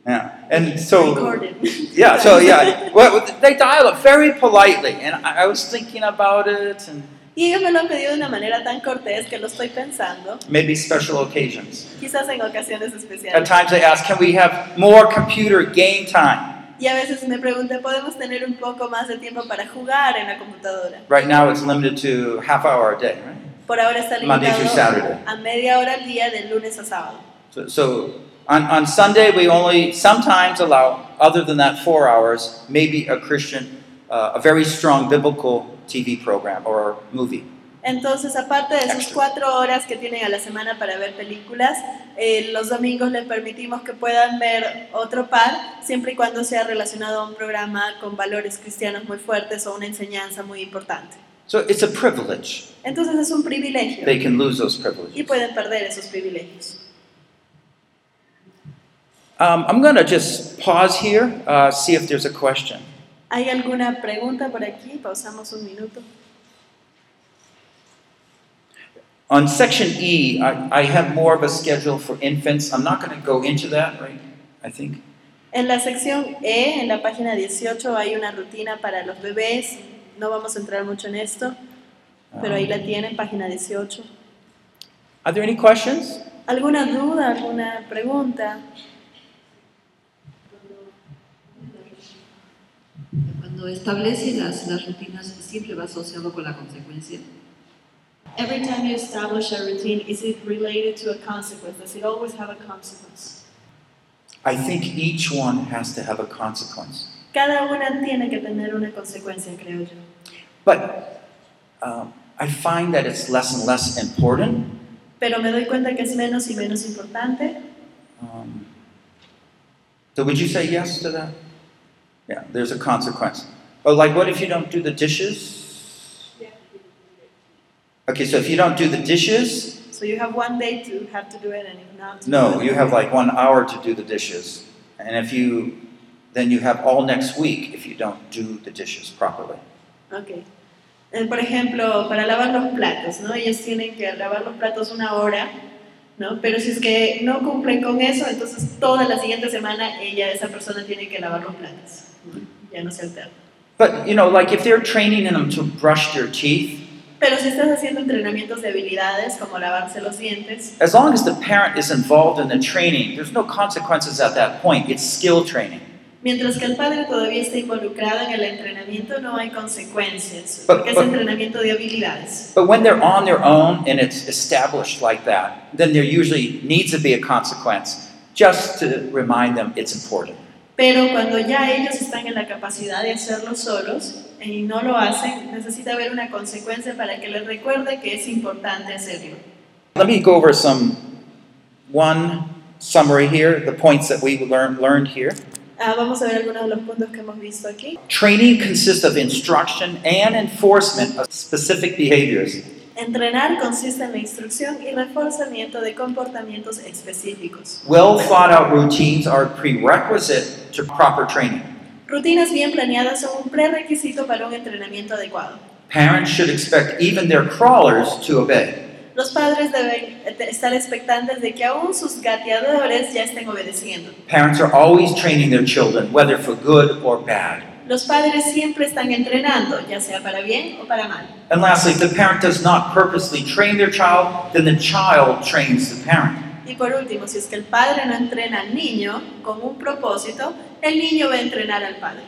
[SPEAKER 1] yeah, and so
[SPEAKER 2] Recorded.
[SPEAKER 1] yeah, so yeah, (laughs) well, they dial it very politely, and I, I was thinking about it, and
[SPEAKER 2] Y ellos me lo han pedido de una manera tan cortés que lo estoy pensando,
[SPEAKER 1] maybe special occasions.
[SPEAKER 2] quizás en ocasiones
[SPEAKER 1] At
[SPEAKER 2] especiales.
[SPEAKER 1] times, they ask, "Can we have more computer game time?"
[SPEAKER 2] Y a veces me pregunté, ¿podemos tener un poco más de tiempo para jugar en la computadora?
[SPEAKER 1] Right now, it's limited to half hour a day, right?
[SPEAKER 2] Por ahora está limitado
[SPEAKER 1] Saturday.
[SPEAKER 2] a media hora al día de lunes a sábado.
[SPEAKER 1] So, so on, on Sunday, we only sometimes allow, other than that four hours, maybe a Christian, uh, a very strong biblical TV program or movie.
[SPEAKER 2] Entonces, aparte de
[SPEAKER 1] Extra.
[SPEAKER 2] cuatro horas que tienen a la semana para ver películas, eh, los domingos les permitimos que puedan ver otro par, siempre y cuando sea relacionado a un programa con valores cristianos muy fuertes o una enseñanza muy importante.
[SPEAKER 1] So it's a privilege.
[SPEAKER 2] Entonces es un privilegio
[SPEAKER 1] They can lose those
[SPEAKER 2] y
[SPEAKER 1] privileges.
[SPEAKER 2] pueden perder esos privilegios.
[SPEAKER 1] Um, I'm going to just pause here, uh, see if there's a question.
[SPEAKER 2] ¿Hay alguna pregunta por aquí? Pausamos un minuto.
[SPEAKER 1] On section E, I, I have more of a schedule for infants. I'm not going to go into that, right? I think.
[SPEAKER 2] En la sección E, en la página 18, hay una rutina para los bebés. No vamos a entrar mucho en esto, pero ahí la tienen, página 18.
[SPEAKER 1] Are there any questions?
[SPEAKER 2] ¿Alguna duda, alguna pregunta?
[SPEAKER 4] Cuando establece las, las rutinas, siempre va asociado con la consecuencia.
[SPEAKER 2] Every time you establish a routine, is it related to a consequence? Does it always have a consequence?
[SPEAKER 1] I think each one has to have a consequence.
[SPEAKER 2] Cada una tiene que tener una consecuencia, creo yo.
[SPEAKER 1] But um, I find that it's less and less important.
[SPEAKER 2] Pero me doy cuenta que es menos y menos importante.
[SPEAKER 1] Um, so would you say yes to that? Yeah, there's a consequence. Oh, like what if you don't do the dishes? Okay, so if you don't do the dishes,
[SPEAKER 2] So you have one day to have to do it, and if not,
[SPEAKER 1] no, you have like one hour to do the dishes. And if you, then you have all next week if you don't do the dishes properly.
[SPEAKER 2] Ok. Eh, Por ejemplo, para lavar los platos, ¿no? Ellos tienen que lavar los platos una hora, ¿no? Pero si es que no cumplen con eso, entonces toda la siguiente semana ella, esa persona tiene que lavar los platos. ¿no? Ya no se alterna.
[SPEAKER 1] But, you know, like if they're training them to brush their teeth,
[SPEAKER 2] Pero si estás haciendo entrenamientos de habilidades como lavarse los dientes,
[SPEAKER 1] as long as the parent is involved in the training, there's no consequences at that point. It's skill training.
[SPEAKER 2] Mientras que el padre todavía está involucrado en el entrenamiento, no hay consecuencias,
[SPEAKER 1] But-
[SPEAKER 2] porque es
[SPEAKER 1] but-
[SPEAKER 2] entrenamiento de habilidades.
[SPEAKER 1] But when they're on their own and it's established like that, then there usually needs to be a consequence just to remind them it's important.
[SPEAKER 2] Pero cuando ya ellos están en la capacidad de hacerlo solos y no lo hacen, necesita haber una consecuencia para que les recuerde que es importante hacerlo.
[SPEAKER 1] Let me go over some one summary here, the points that we learned learned here.
[SPEAKER 2] Ah, vamos a ver algunos de los puntos que hemos visto aquí.
[SPEAKER 1] Training consists of instruction and enforcement of specific behaviors.
[SPEAKER 2] Entrenar consiste en la instrucción y reforzamiento de comportamientos específicos.
[SPEAKER 1] Well thought out routines are prerequisite to proper training.
[SPEAKER 2] Rutinas bien planeadas son un prerequisito para un entrenamiento adecuado.
[SPEAKER 1] Parents should expect even their crawlers to obey.
[SPEAKER 2] Los padres deben estar expectantes de que aún sus gateadores ya estén obedeciendo.
[SPEAKER 1] Parents are always training their children, whether for good or bad.
[SPEAKER 2] Los padres siempre están entrenando, ya sea para bien o para mal.
[SPEAKER 1] And lastly, if the parent does not purposely train their child, then the child trains the parent.
[SPEAKER 2] Y por último, si es que el padre no entrena al niño con un propósito, el niño va a entrenar al padre.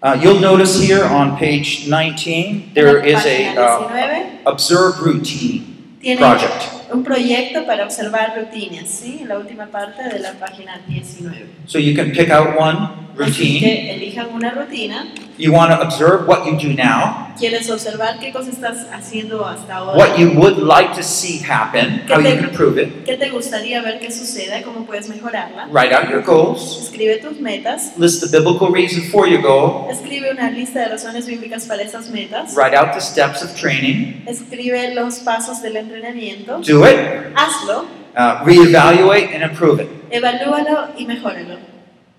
[SPEAKER 1] Uh, you'll notice here on page 19, there is a uh,
[SPEAKER 2] 19,
[SPEAKER 1] observe routine project.
[SPEAKER 2] Un proyecto para observar rutinas, ¿sí? En la última parte de la página 19.
[SPEAKER 1] So you can pick out one
[SPEAKER 2] Así
[SPEAKER 1] routine.
[SPEAKER 2] que elijan una rutina.
[SPEAKER 1] You want to observe what you do now,
[SPEAKER 2] Quieres observar qué cosas estás haciendo hasta ahora.
[SPEAKER 1] what you would like to see happen, how you can improve it.
[SPEAKER 2] ¿Qué te gustaría ver que suceda? ¿Cómo puedes mejorarla?
[SPEAKER 1] Write out your goals.
[SPEAKER 2] Escribe tus metas.
[SPEAKER 1] List the biblical reason for your goal.
[SPEAKER 2] Escribe una lista de razones bíblicas para esas metas.
[SPEAKER 1] Write out the steps of training.
[SPEAKER 2] Escribe los pasos del entrenamiento.
[SPEAKER 1] Do it.
[SPEAKER 2] Hazlo,
[SPEAKER 1] Uh, reevaluate and improve it.
[SPEAKER 2] evalúalo y mejóralo.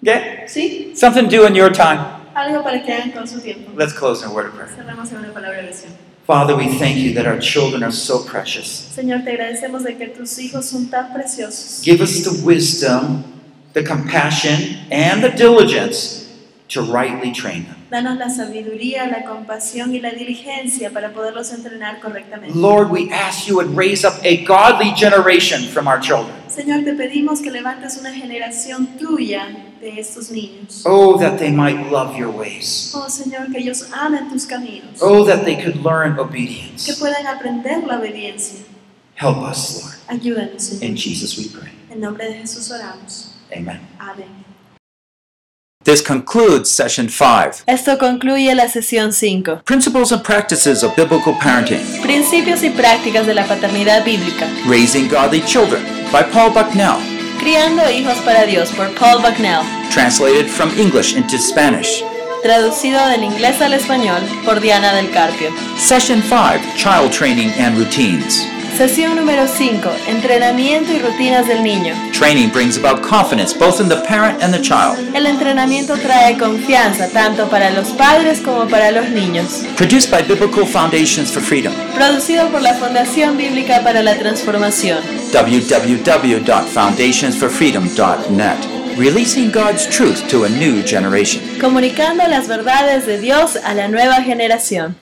[SPEAKER 1] Okay?
[SPEAKER 2] ¿Sí?
[SPEAKER 1] Something to do in your time.
[SPEAKER 2] Algo para que hagan con su tiempo.
[SPEAKER 1] Let's close in a word of prayer.
[SPEAKER 2] Cerramos en una palabra de oración.
[SPEAKER 1] Father, we thank you that our children are so precious.
[SPEAKER 2] Señor, te agradecemos de que tus hijos son tan preciosos.
[SPEAKER 1] Give us the wisdom, the compassion, and the diligence to rightly train them.
[SPEAKER 2] Danos la sabiduría, la compasión y la diligencia para poderlos entrenar correctamente.
[SPEAKER 1] Lord, we ask you would raise up a godly generation from our children.
[SPEAKER 2] Señor, te pedimos que levantes una generación tuya de estos niños.
[SPEAKER 1] Oh, that they might love your ways.
[SPEAKER 2] Oh Señor, que ellos amen tus caminos.
[SPEAKER 1] Oh, that they could learn obedience.
[SPEAKER 2] Que puedan aprender la obediencia.
[SPEAKER 1] Help us, Lord.
[SPEAKER 2] Ayúdanos,
[SPEAKER 1] In Jesus we pray.
[SPEAKER 2] En nombre de Jesús oramos.
[SPEAKER 1] Amen.
[SPEAKER 2] Amén.
[SPEAKER 1] This concludes session five.
[SPEAKER 2] Esto concluye la sesión 5.
[SPEAKER 1] Principles and practices of biblical parenting.
[SPEAKER 2] Principios y prácticas de la paternidad bíblica.
[SPEAKER 1] Raising Godly Children by Paul Bucknell.
[SPEAKER 2] Criando hijos para Dios por Paul Bucknell.
[SPEAKER 1] Translated from English into Spanish.
[SPEAKER 2] Traducido del inglés al español por Diana del Carpio.
[SPEAKER 1] Session 5 Child Training and Routines.
[SPEAKER 2] Sesión número 5. Entrenamiento y rutinas del niño.
[SPEAKER 1] Training brings about confidence both in the parent and the child.
[SPEAKER 2] El entrenamiento trae confianza tanto para los padres como para los niños.
[SPEAKER 1] Produced by Biblical Foundations for Freedom.
[SPEAKER 2] Producido por la Fundación Bíblica para la Transformación.
[SPEAKER 1] www.foundationsforfreedom.net. Releasing God's truth to a new generation.
[SPEAKER 2] Comunicando las verdades de Dios a la nueva generación.